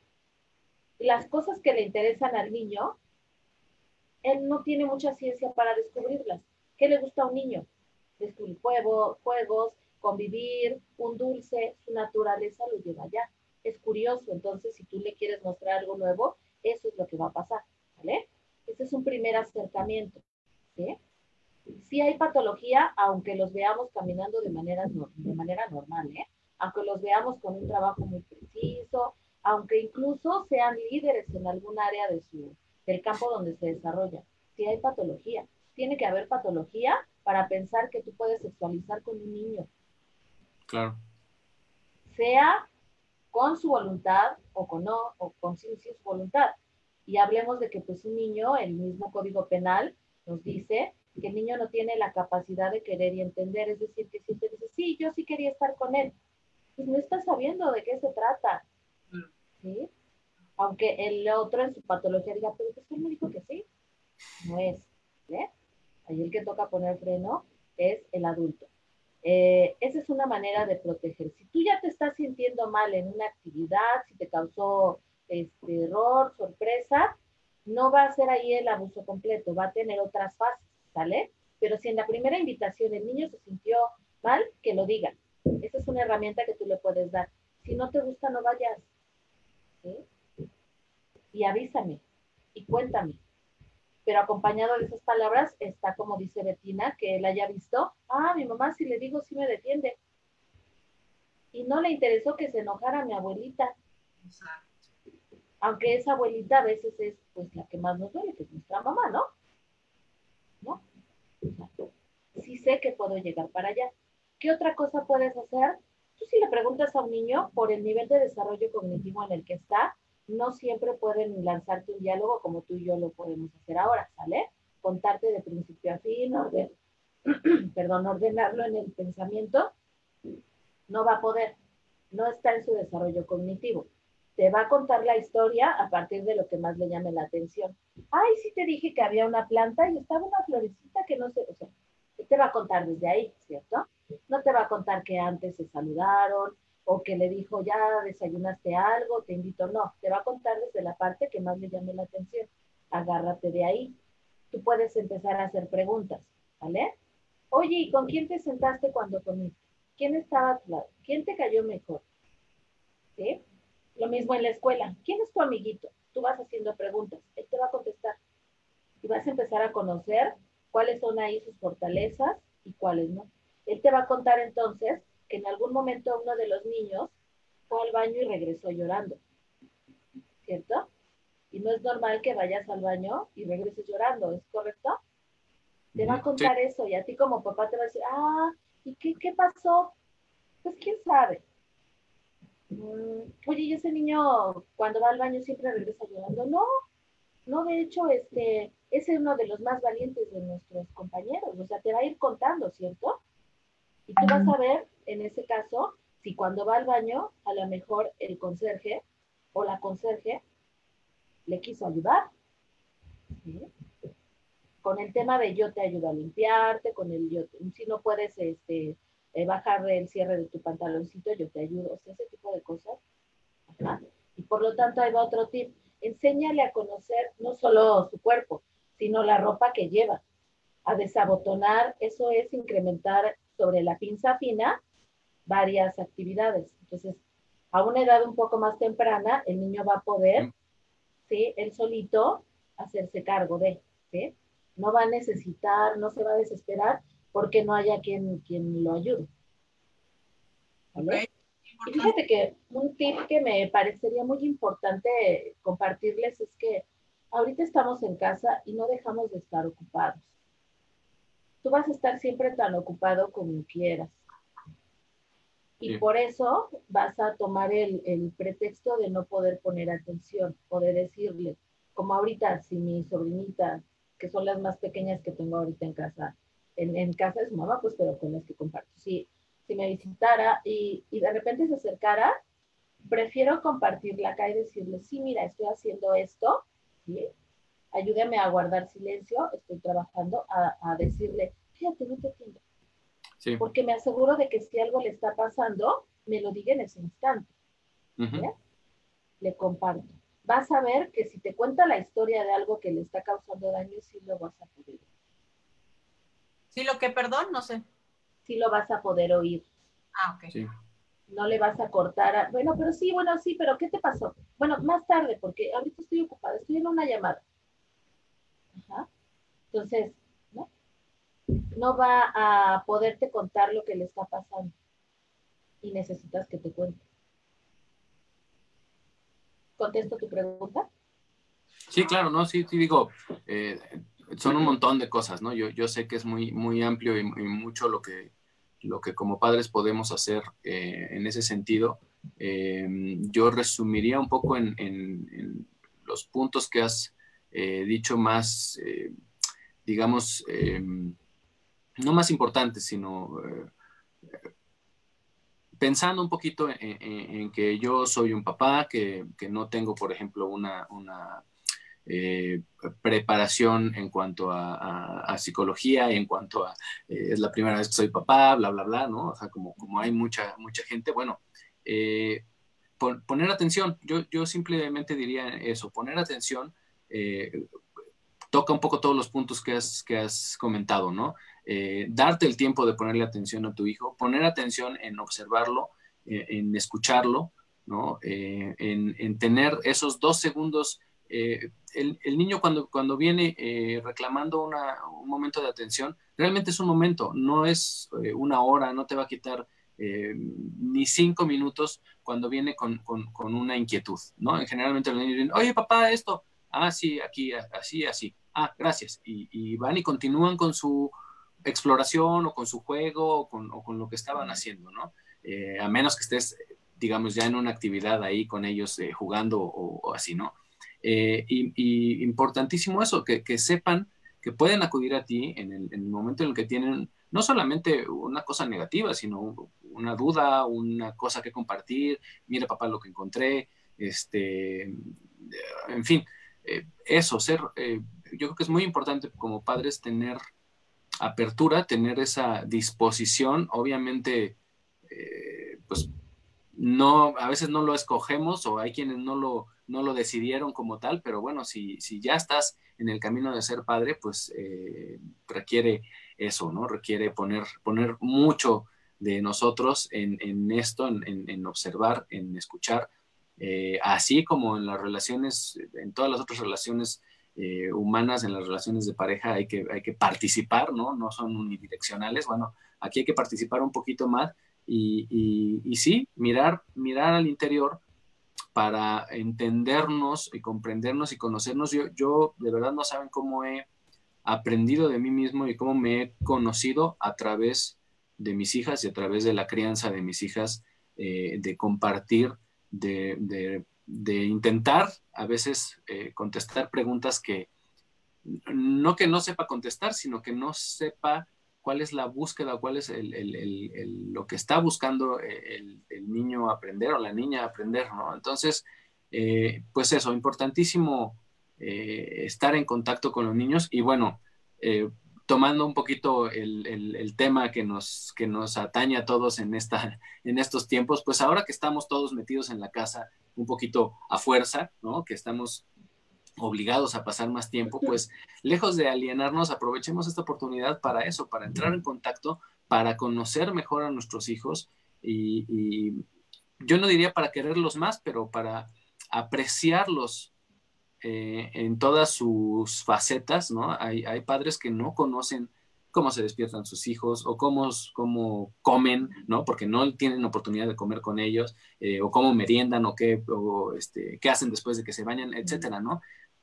las cosas que le interesan al niño, él no tiene mucha ciencia para descubrirlas. ¿Qué le gusta a un niño? Descubrir juego, juegos, convivir, un dulce, su naturaleza lo lleva allá. Es curioso, entonces si tú le quieres mostrar algo nuevo, eso es lo que va a pasar, ¿vale? Este es un primer acercamiento, ¿sí? Sí hay patología, aunque los veamos caminando de manera, de manera normal, ¿eh? Aunque los veamos con un trabajo muy preciso, aunque incluso sean líderes en algún área de su, del campo donde se desarrolla. Sí hay patología. Tiene que haber patología para pensar que tú puedes sexualizar con un niño. Claro. Sea con su voluntad o con no, o con sin, su voluntad. Y hablemos de que pues un niño, el mismo código penal nos dice que el niño no tiene la capacidad de querer y entender, es decir, que si te dice, sí, yo sí quería estar con él, pues no está sabiendo de qué se trata. ¿sí? Aunque el otro en su patología diga, pero pues él me dijo que sí. No es. ¿eh? Ahí el que toca poner freno es el adulto. Eh, esa es una manera de proteger. Si tú ya te estás sintiendo mal en una actividad, si te causó este error, sorpresa, no va a ser ahí el abuso completo, va a tener otras fases, ¿sale? Pero si en la primera invitación el niño se sintió mal, que lo diga. Esa es una herramienta que tú le puedes dar. Si no te gusta, no vayas. Y avísame y cuéntame. Pero acompañado de esas palabras está, como dice Betina, que él haya visto, ah, mi mamá si le digo sí me defiende. Y no le interesó que se enojara mi abuelita. Aunque esa abuelita a veces es pues la que más nos duele, que es nuestra mamá, ¿no? ¿No? sí sé que puedo llegar para allá. ¿Qué otra cosa puedes hacer? Tú si le preguntas a un niño por el nivel de desarrollo cognitivo en el que está, no siempre pueden lanzarte un diálogo como tú y yo lo podemos hacer ahora, ¿sale? Contarte de principio a fin, [CLEARS THROAT] perdón, ordenarlo en el pensamiento, no va a poder, no está en su desarrollo cognitivo. Te va a contar la historia a partir de lo que más le llame la atención. Ay, sí te dije que había una planta y estaba una florecita que no sé, o sea, te va a contar desde ahí, ¿cierto? No te va a contar que antes se saludaron o que le dijo, ya desayunaste algo, te invito. No, te va a contar desde la parte que más le llame la atención. Agárrate de ahí. Tú puedes empezar a hacer preguntas, ¿vale? Oye, ¿y con quién te sentaste cuando comiste? ¿Quién estaba a tu lado? ¿Quién te cayó mejor? ¿Sí? Lo mismo en la escuela. ¿Quién es tu amiguito? Tú vas haciendo preguntas. Él te va a contestar. Y vas a empezar a conocer cuáles son ahí sus fortalezas y cuáles no. Él te va a contar entonces que en algún momento uno de los niños fue al baño y regresó llorando. ¿Cierto? Y no es normal que vayas al baño y regreses llorando, ¿es correcto? Te va a contar eso y a ti como papá te va a decir, ah, ¿y qué, qué pasó? Pues quién sabe. Mm, oye, ¿y ese niño cuando va al baño siempre regresa llorando? No, no, de hecho, este, es uno de los más valientes de nuestros compañeros, o sea, te va a ir contando, ¿cierto? Y tú vas a ver, en ese caso, si cuando va al baño, a lo mejor el conserje o la conserje le quiso ayudar. Con el tema de yo te ayudo a limpiarte, con el yo, si no puedes este, eh, bajar el cierre de tu pantaloncito, yo te ayudo, o sea, ese tipo de cosas. Y por lo tanto, ahí va otro tip. Enséñale a conocer no solo su cuerpo, sino la ropa que lleva. A desabotonar, eso es incrementar sobre la pinza fina varias actividades. Entonces, a una edad un poco más temprana, el niño va a poder, ¿sí? Él solito hacerse cargo de, ¿sí? No va a necesitar, no se va a desesperar porque no haya quien, quien lo ayude. ¿Vale? fíjate que un tip que me parecería muy importante compartirles es que ahorita estamos en casa y no dejamos de estar ocupados tú vas a estar siempre tan ocupado como quieras. Y por eso vas a tomar el, el, pretexto de no poder poner atención o de decirle, como ahorita, si mi sobrinita, que son las más pequeñas que tengo ahorita en casa, en, casa de su mamá, pues, pero con las que comparto. Si, si me visitara y, y de repente se acercara, prefiero compartirla acá y decirle, sí, mira, estoy haciendo esto, ¿sí? Ayúdame a guardar silencio, estoy trabajando, a, decirle, fíjate, no te entiendo. Sí. Porque me aseguro de que si algo le está pasando, me lo diga en ese instante. Le comparto. Vas a ver que si te cuenta la historia de algo que le está causando daño, sí lo vas a poder. ¿Sí lo que, perdón? No sé. Sí lo vas a poder oír. Ah, ok. Sí no le vas a cortar. bueno, pero sí, bueno, sí, pero ¿qué te pasó? Bueno, más tarde, porque ahorita estoy ocupada, estoy en una llamada. Entonces, ¿no? No va a poderte contar lo que le está pasando y necesitas que te cuente. ¿Contesto tu pregunta? Sí, claro, no, sí, sí, digo, eh, son un montón de cosas, ¿no? Yo, yo sé que es muy, muy amplio y mucho lo que, lo que como padres podemos hacer eh, en ese sentido. Eh, yo resumiría un poco en, los puntos que has eh, dicho más, digamos, no más importantes, sino pensando un poquito en, que yo soy un papá, que, no tengo, por ejemplo, una eh, preparación en cuanto a, psicología, en cuanto a eh, es la primera vez que soy papá, bla, bla, bla, ¿no? O sea, como, como hay mucha, mucha gente, bueno, eh, poner atención, yo, yo simplemente diría eso, poner atención, toca un poco todos los puntos que has, que has comentado, ¿no? darte el tiempo de ponerle atención a tu hijo, poner atención en observarlo, en escucharlo, ¿no? En, en, tener esos dos segundos eh, el, niño cuando, cuando viene eh, reclamando un momento de atención, realmente es un momento, no es eh, una hora, no te va a quitar ni cinco minutos cuando viene con, una inquietud, ¿no? Generalmente los niños dicen, oye papá, esto, ah, sí, aquí, así, así, ah, gracias, y, van y continúan con su exploración o con su juego o con, lo que estaban haciendo, ¿no? a menos que estés, digamos, ya en una actividad ahí con ellos jugando o así, ¿no? Eh, y, importantísimo eso, que, sepan que pueden acudir a ti en el, momento en el que tienen no solamente una cosa negativa, sino una duda, una cosa que compartir, mire papá lo que encontré, este, en fin, eh, eso, ser, eh, yo creo que es muy importante como padres tener apertura, tener esa disposición, obviamente, pues no, a veces no lo escogemos o hay quienes no lo, no lo decidieron como tal, pero bueno, si, si ya estás en el camino de ser padre, pues eh, requiere eso, ¿no? Requiere poner, poner mucho de nosotros en, esto, en, observar, en escuchar, eh, así como en las relaciones, en todas las otras relaciones eh, humanas, en las relaciones de pareja, hay que, hay que participar, ¿no? No son unidireccionales, bueno, aquí hay que participar un poquito más y, y, sí, mirar, mirar al interior para entendernos y comprendernos y conocernos. Yo, yo de verdad no saben cómo he aprendido de mí mismo y cómo me he conocido a través de mis hijas y a través de la crianza de mis hijas, eh, de compartir, de, intentar a veces eh, contestar preguntas que no que no sepa contestar, sino que no sepa cuál es la búsqueda, cuál es lo que está buscando eh, el, niño aprender o la niña aprender, ¿no? Entonces, eh, pues eso, importantísimo estar en contacto con los niños y bueno, tomando un poquito el, tema que nos, que nos atañe a todos en, esta, [LAUGHS] en estos tiempos, pues ahora que estamos todos metidos en la casa un poquito a fuerza, ¿no? Que estamos obligados a pasar más tiempo, pues lejos de alienarnos, aprovechemos esta oportunidad para eso, para entrar en contacto, para conocer mejor a nuestros hijos y, yo no diría para quererlos más, pero para apreciarlos eh, en todas sus facetas, ¿no? Hay, padres que no conocen cómo se despiertan sus hijos o cómo, cómo comen, ¿no? Porque no tienen oportunidad de comer con ellos, eh, o cómo meriendan, o qué, o este, qué hacen después de que se bañan, etcétera, ¿no?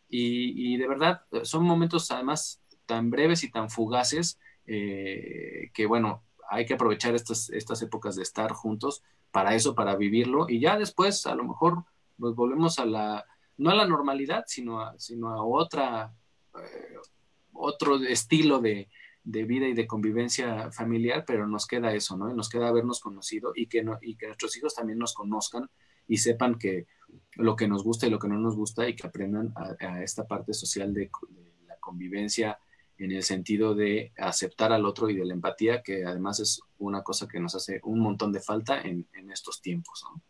Y, de verdad, son momentos además tan breves y tan fugaces eh, que, bueno, hay que aprovechar estas, estas épocas de estar juntos para eso, para vivirlo. Y ya después, a lo mejor, nos volvemos a la, no a la normalidad, sino a, sino a otra, eh, otro estilo de, vida y de convivencia familiar, pero nos queda eso, ¿no? Nos queda habernos conocido y que, y que nuestros hijos también nos conozcan y sepan que lo que nos gusta y lo que no nos gusta y que aprendan a, esta parte social de, la convivencia en el sentido de aceptar al otro y de la empatía, que además es una cosa que nos hace un montón de falta en, estos tiempos. ¿no?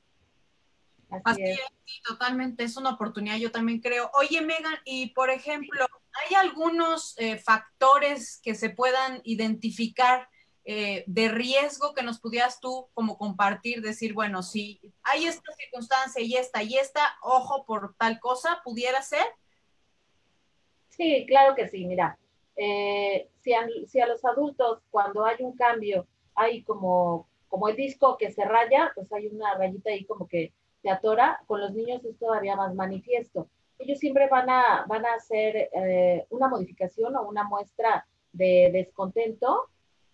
Así, es. sí, totalmente, es una oportunidad, yo también creo. Oye, Megan, y por ejemplo, ¿hay algunos eh, factores que se puedan identificar eh, de riesgo que nos pudieras tú como compartir, decir, bueno, si hay esta circunstancia y esta y esta, ojo por tal cosa, ¿pudiera ser? Sí, claro que sí, mira, eh, si, a, si, a, los adultos cuando hay un cambio hay como, como el disco que se raya, pues hay una rayita ahí como que se atora, con los niños es todavía más manifiesto. Ellos siempre van a, van a hacer eh, una modificación o una muestra de descontento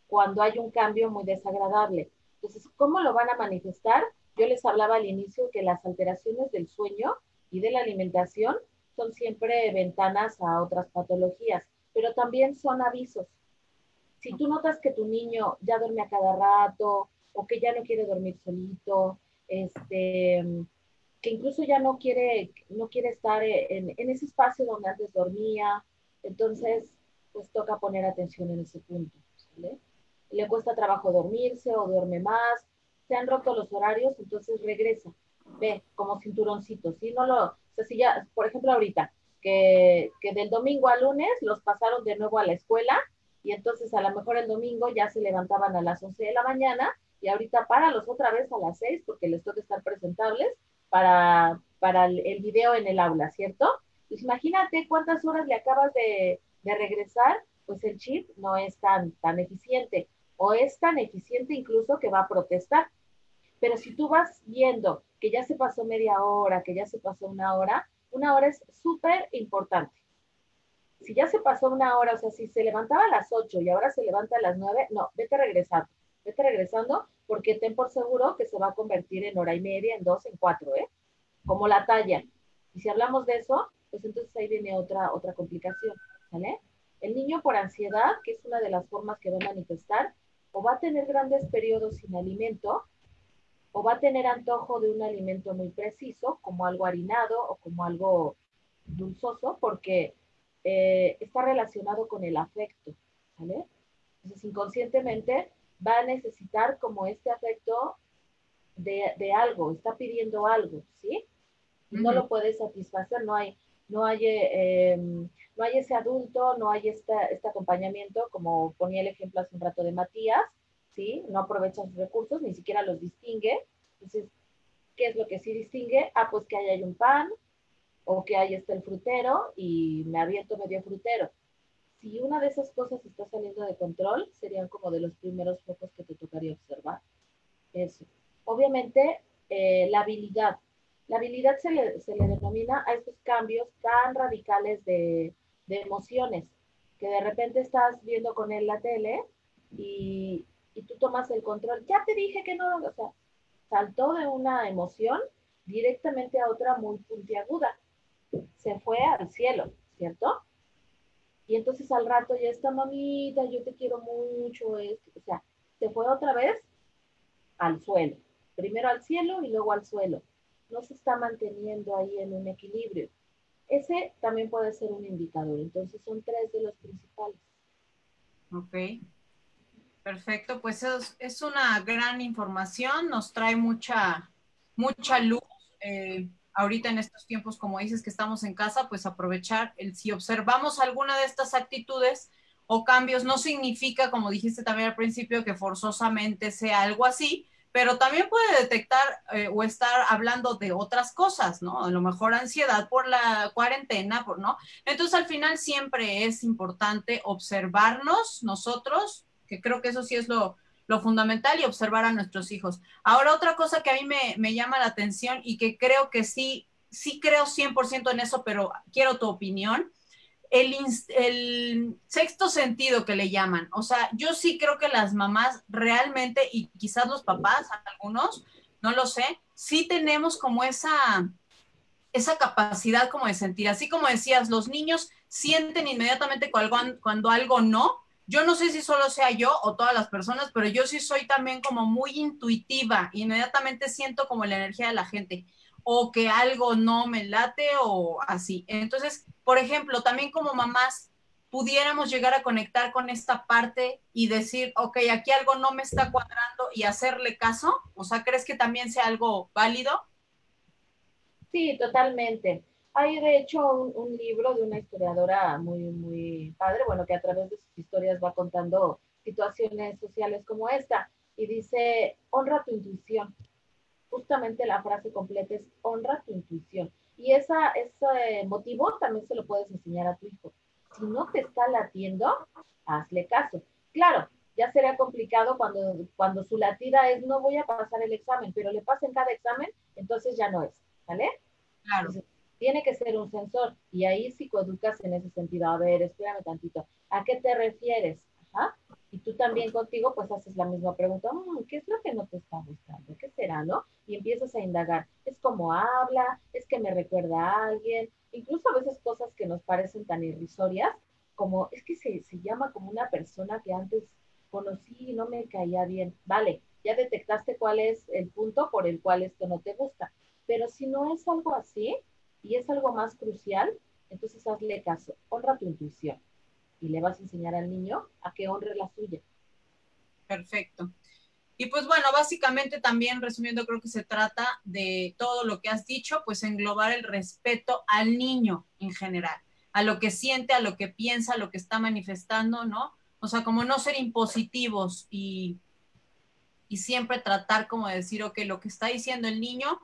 cuando hay un cambio muy desagradable. Entonces, ¿cómo lo van a manifestar? Yo les hablaba al inicio que las alteraciones del sueño y de la alimentación son siempre ventanas a otras patologías, pero también son avisos. Si tú notas que tu niño ya duerme a cada rato o que ya no quiere dormir solito, este, que incluso ya no quiere, no quiere estar en, ese espacio donde antes dormía, entonces pues toca poner atención en ese punto. le cuesta trabajo dormirse o duerme más, se han roto los horarios, entonces regresa, ve, como cinturoncito, ¿sí? No lo, o sea, si ya, por ejemplo, ahorita, que, que del domingo a lunes los pasaron de nuevo a la escuela y entonces a lo mejor el domingo ya se levantaban a las 11 de la mañana y ahorita páralos otra vez a las 6 porque les toca estar presentables para, para el, video en el aula, ¿cierto? Pues imagínate cuántas horas le acabas de, de regresar, pues el chip no es tan, tan eficiente o es tan eficiente incluso que va a protestar. Pero si tú vas viendo que ya se pasó media hora, que ya se pasó una hora, una hora es súper importante. Si ya se pasó una hora, o sea, si se levantaba a las 8 y ahora se levanta a las 9, no, vete regresando, vete regresando porque ten por seguro que se va a convertir en hora y media, en dos, en cuatro, ¿eh? Como la talla. Y si hablamos de eso, pues entonces ahí viene otra, otra complicación, ¿vale? El niño por ansiedad, que es una de las formas que va a manifestar, o va a tener grandes periodos sin alimento, o va a tener antojo de un alimento muy preciso, como algo harinado o como algo dulzoso, porque eh, está relacionado con el afecto, ¿vale? Entonces, inconscientemente va a necesitar como este afecto de, algo, está pidiendo algo, ¿sí? No lo puede satisfacer, no hay, no hay, eh, em, no hay ese adulto, no hay este acompañamiento, como ponía el ejemplo hace un rato de Matías, ¿sí? No aprovecha sus recursos, ni siquiera los distingue. Entonces, ¿qué es lo que sí distingue? Ah, pues que ahí hay un pan, o que ahí está el frutero, y me aviento medio frutero. Si una de esas cosas está saliendo de control, serían como de los primeros focos que te tocaría observar. Eso. Obviamente, eh, la habilidad la habilidad se le, denomina a estos cambios tan radicales de, emociones, que de repente estás viendo con él la tele y, tú tomas el control. Ya te dije que no, o sea, saltó de una emoción directamente a otra muy puntiaguda. Se fue al cielo, ¿cierto? Y entonces al rato ya está mamita, yo te quiero mucho, esto. o sea, se fue otra vez al suelo. Primero al cielo y luego al suelo no se está manteniendo ahí en un equilibrio. Ese también puede ser un indicador. Entonces son tres de los principales. Ok. Perfecto, pues es, una gran información, nos trae mucha, mucha luz. Eh, ahorita en estos tiempos, como dices que estamos en casa, pues aprovechar el si observamos alguna de estas actitudes o cambios, no significa, como dijiste también al principio, que forzosamente sea algo así, pero también puede detectar eh, o estar hablando de otras cosas, ¿no? A lo mejor ansiedad por la cuarentena, por, ¿no? Entonces al final siempre es importante observarnos nosotros, que creo que eso sí es lo, fundamental y observar a nuestros hijos. Ahora otra cosa que a mí me, me llama la atención y que creo que sí, sí creo 100% en eso, pero quiero tu opinión el, sexto sentido que le llaman. O sea, yo sí creo que las mamás realmente, y quizás los papás, algunos, no lo sé, sí tenemos como esa, esa capacidad como de sentir. Así como decías, los niños sienten inmediatamente cuando, cuando algo no, yo no sé si solo sea yo o todas las personas, pero yo sí soy también como muy intuitiva, inmediatamente siento como la energía de la gente o que algo no me late o así. Entonces, por ejemplo, también como mamás, pudiéramos llegar a conectar con esta parte y decir, ok, aquí algo no me está cuadrando y hacerle caso? O sea, ¿crees que también sea algo válido? Sí, totalmente. Hay de hecho un, libro de una historiadora muy, muy padre, bueno, que a través de sus historias va contando situaciones sociales como esta y dice, honra tu intuición. Justamente la frase completa es, honra tu intuición. Y esa, ese motivo también se lo puedes enseñar a tu hijo. Si no te está latiendo, hazle caso. Claro, ya sería complicado cuando, cuando su latida es no voy a pasar el examen, pero le pasen cada examen, entonces ya no es, ¿vale? Claro. Tiene que ser un sensor y ahí psicoeducas en ese sentido. A ver, espérame tantito. ¿A qué te refieres? Ajá. Y tú también contigo, pues haces la misma pregunta. Mm, ¿Qué es lo que no te está gustando? ¿Qué será, no? Y empiezas a indagar. ¿Es como habla? ¿Es que me recuerda a alguien? incluso a veces cosas que nos parecen tan irrisorias, como es que se, se llama como una persona que antes conocí y no me caía bien. Vale, ya detectaste cuál es el punto por el cual esto no te gusta. Pero si no es algo así y es algo más crucial, entonces hazle caso, honra tu intuición y le vas a enseñar al niño a que honre la suya. Perfecto. Y pues bueno, básicamente también resumiendo, creo que se trata de todo lo que has dicho, pues englobar el respeto al niño en general, a lo que siente, a lo que piensa, a lo que está manifestando, ¿no? O sea, como no ser impositivos y, y siempre tratar como de decir, ok, lo que está diciendo el niño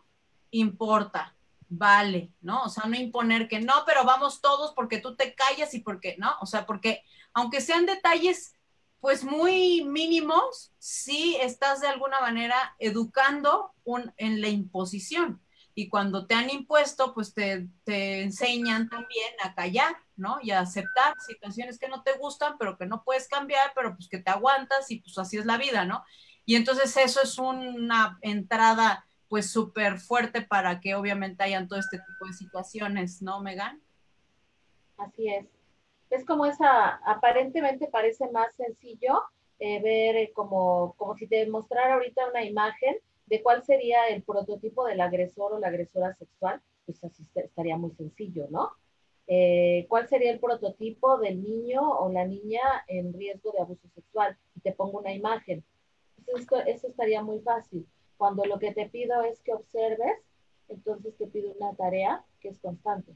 importa, vale, ¿no? O sea, no imponer que no, pero vamos todos porque tú te callas y porque, ¿no? O sea, porque aunque sean detalles pues muy mínimos, sí estás de alguna manera educando en la imposición. Y cuando te han impuesto, pues te, te, enseñan también a callar, ¿no? Y a aceptar situaciones que no te gustan, pero que no puedes cambiar, pero pues que te aguantas y pues así es la vida, ¿no? Y entonces eso es una entrada pues súper fuerte para que obviamente hayan todo este tipo de situaciones, ¿no, Megan? Así es es como esa, aparentemente parece más sencillo eh, ver eh, como, como si te mostrara ahorita una imagen de cuál sería el prototipo del agresor o la agresora sexual, pues así estaría muy sencillo, ¿no? Eh, ¿Cuál sería el prototipo del niño o la niña en riesgo de abuso sexual? Y te pongo una imagen. eso estaría muy fácil. Cuando lo que te pido es que observes, entonces te pido una tarea que es constante.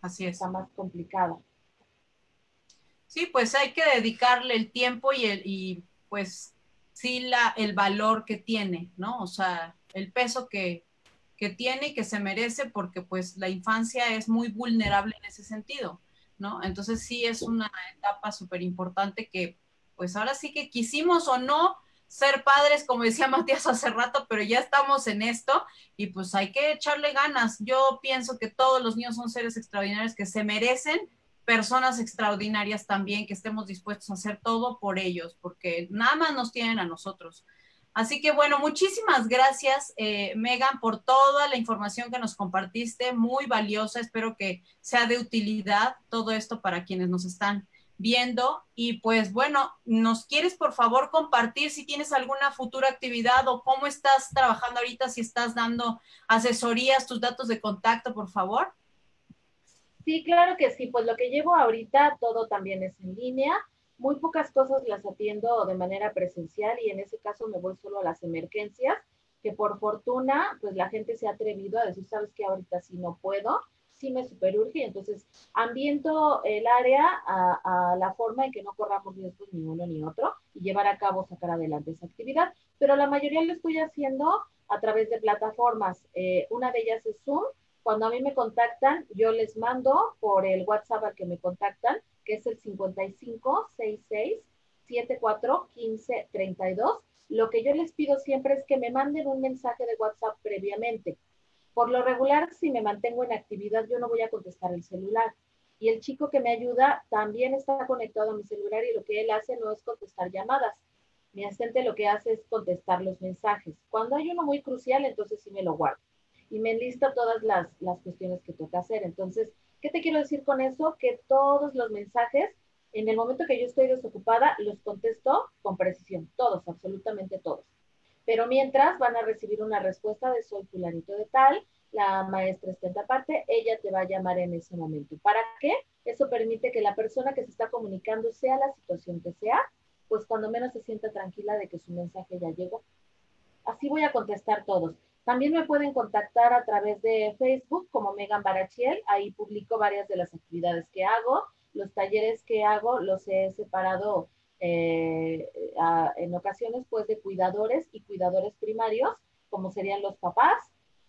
Así es. Está más complicada. Sí, pues hay que dedicarle el tiempo y, el, y pues sí la, el valor que tiene, ¿no? O sea, el peso que, que tiene y que se merece porque pues la infancia es muy vulnerable en ese sentido, ¿no? Entonces sí es una etapa súper importante que pues ahora sí que quisimos o no, ser padres, como decía [LAUGHS] Matías hace rato, pero ya estamos en esto y pues hay que echarle ganas. Yo pienso que todos los niños son seres extraordinarios que se merecen personas extraordinarias también, que estemos dispuestos a hacer todo por ellos, porque nada más nos tienen a nosotros. Así que bueno, muchísimas gracias, eh, Megan, por toda la información que nos compartiste, muy valiosa. Espero que sea de utilidad todo esto para quienes nos están viendo. Y pues bueno, ¿nos quieres por favor compartir si tienes alguna futura actividad o cómo estás trabajando ahorita, si estás dando asesorías, tus datos de contacto, por favor? Sí, claro que sí. Pues lo que llevo ahorita, todo también es en línea. Muy pocas cosas las atiendo de manera presencial y en ese caso me voy solo a las emergencias, que por fortuna, pues la gente se ha atrevido a decir, sabes que ahorita sí no puedo sí me superurge, entonces ambiento el área a, la forma en que no corramos riesgos ni uno ni otro y llevar a cabo, sacar adelante esa actividad, pero la mayoría lo estoy haciendo a través de plataformas. Eh, una de ellas es Zoom. Cuando a mí me contactan, yo les mando por el WhatsApp al que me contactan, que es el 5566 74 15 32. Lo que yo les pido siempre es que me manden un mensaje de WhatsApp previamente por lo regular, si me mantengo en actividad, yo no voy a contestar el celular. Y el chico que me ayuda también está conectado a mi celular y lo que él hace no es contestar llamadas. Mi asistente lo que hace es contestar los mensajes. Cuando hay uno muy crucial, entonces sí me lo guardo. Y me enlista todas las, las cuestiones que toca hacer. Entonces, ¿qué te quiero decir con eso? Que todos los mensajes En el momento que yo estoy desocupada, los contesto con precisión, todos, absolutamente todos. Pero mientras van a recibir una respuesta de soy fulanito de tal, la maestra está en parte, ella te va a llamar en ese momento. ¿Para qué? Eso permite que la persona que se está comunicando, sea la situación que sea, pues cuando menos se sienta tranquila de que su mensaje ya llegó. Así voy a contestar todos. También me pueden contactar a través de Facebook como Megan Barachiel. Ahí publico varias de las actividades que hago. Los talleres que hago los he separado eh, en ocasiones pues de cuidadores y cuidadores primarios, como serían los papás,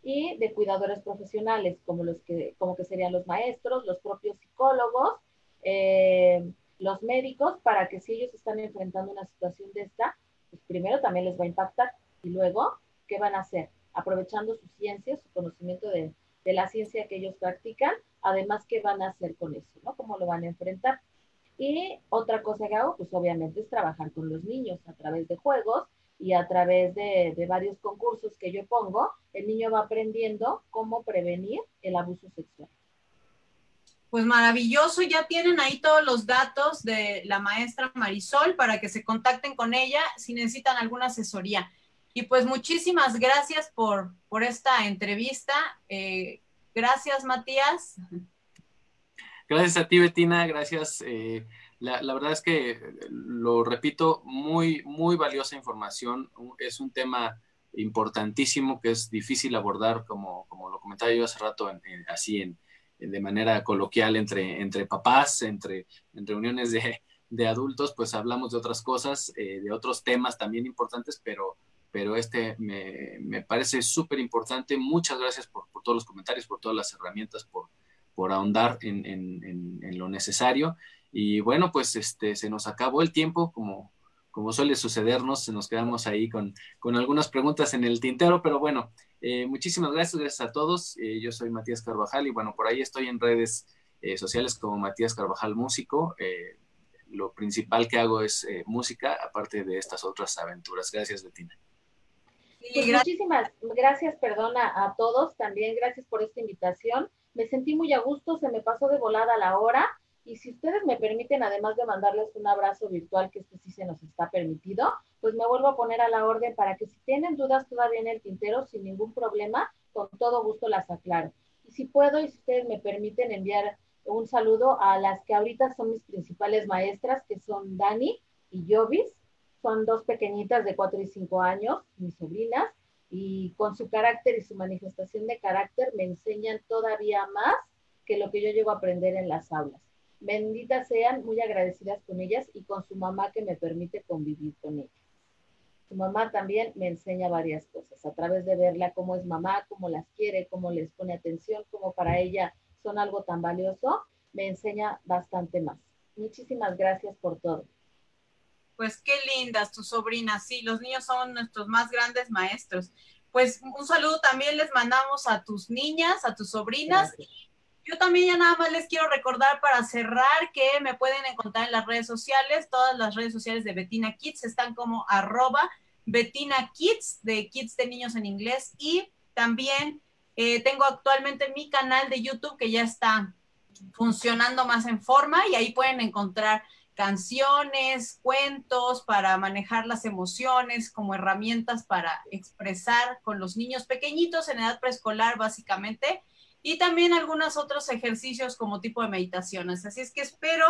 y de cuidadores profesionales, como, los que, como que serían los maestros, los propios psicólogos, eh, los médicos, para que si ellos están enfrentando una situación de esta, pues primero también les va a impactar y luego, ¿qué van a hacer? Aprovechando su ciencia, su conocimiento de, de la ciencia que ellos practican, además, ¿qué van a hacer con eso? ¿no? ¿Cómo lo van a enfrentar? Y otra cosa que hago, pues obviamente es trabajar con los niños a través de juegos y a través de, varios concursos que yo pongo, el niño va aprendiendo cómo prevenir el abuso sexual. Pues maravilloso, ya tienen ahí todos los datos de la maestra Marisol para que se contacten con ella si necesitan alguna asesoría. Y pues muchísimas gracias por, por esta entrevista. Eh, gracias, Matías. Gracias a ti, Betina. Gracias. Eh, la, verdad es que, lo repito, muy, muy valiosa información. Es un tema importantísimo que es difícil abordar, como, como lo comentaba yo hace rato, así en, de manera coloquial entre, entre papás, entre en reuniones de, de, adultos, pues hablamos de otras cosas, eh, de otros temas también importantes, pero, pero este me, me parece súper importante. Muchas gracias por, por, todos los comentarios, por todas las herramientas, por, por ahondar en, en, en lo necesario. Y bueno, pues este, se nos acabó el tiempo, como, como suele sucedernos, nos quedamos ahí con, con algunas preguntas en el tintero, pero bueno, eh, muchísimas gracias, gracias a todos. Eh, yo soy Matías Carvajal y bueno, por ahí estoy en redes eh, sociales como Matías Carvajal Músico. lo principal que hago es música, aparte de estas otras aventuras. Gracias, Betina. Muchísimas gracias, perdona a todos, también gracias por esta invitación. Me sentí muy a gusto, se me pasó de volada la hora y si ustedes me permiten, además de mandarles un abrazo virtual, que este sí se nos está permitido, pues me vuelvo a poner a la orden para que si tienen dudas todavía en el tintero, sin ningún problema, con todo gusto las aclaro. Y si puedo, y si ustedes me permiten enviar un saludo a las que ahorita son mis principales maestras, que son Dani y Jovis. Son dos pequeñitas de 4 y 5 años, mis sobrinas, y con su carácter y su manifestación de carácter me enseñan todavía más que lo que yo llevo a aprender en las aulas benditas sean, muy agradecidas con ellas y con su mamá que me permite convivir con ellas. Su mamá también me enseña varias cosas a través de verla cómo es mamá, cómo las quiere, cómo les pone atención, cómo para ella son algo tan valioso, me enseña bastante más. Muchísimas gracias por todo. Pues qué lindas tus sobrinas, sí, los niños son nuestros más grandes maestros. Pues un saludo también les mandamos a tus niñas, a tus sobrinas yo también ya nada más les quiero recordar para cerrar que me pueden encontrar en las redes sociales. Todas las redes sociales de Betina Kids están como arroba Betina Kids, de Kids de Niños en inglés. Y también eh, tengo actualmente mi canal de YouTube que ya está funcionando más en forma y ahí pueden encontrar canciones, cuentos para manejar las emociones como herramientas para expresar con los niños pequeñitos en edad preescolar básicamente y también algunos otros ejercicios como tipo de meditaciones. Así es que espero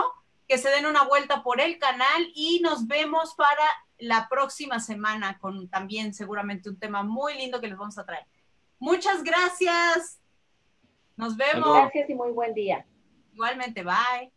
que se den una vuelta por el canal y nos vemos para la próxima semana con también seguramente un tema muy lindo que les vamos a traer. Muchas gracias. Nos vemos. Gracias y muy buen día. Igualmente, bye.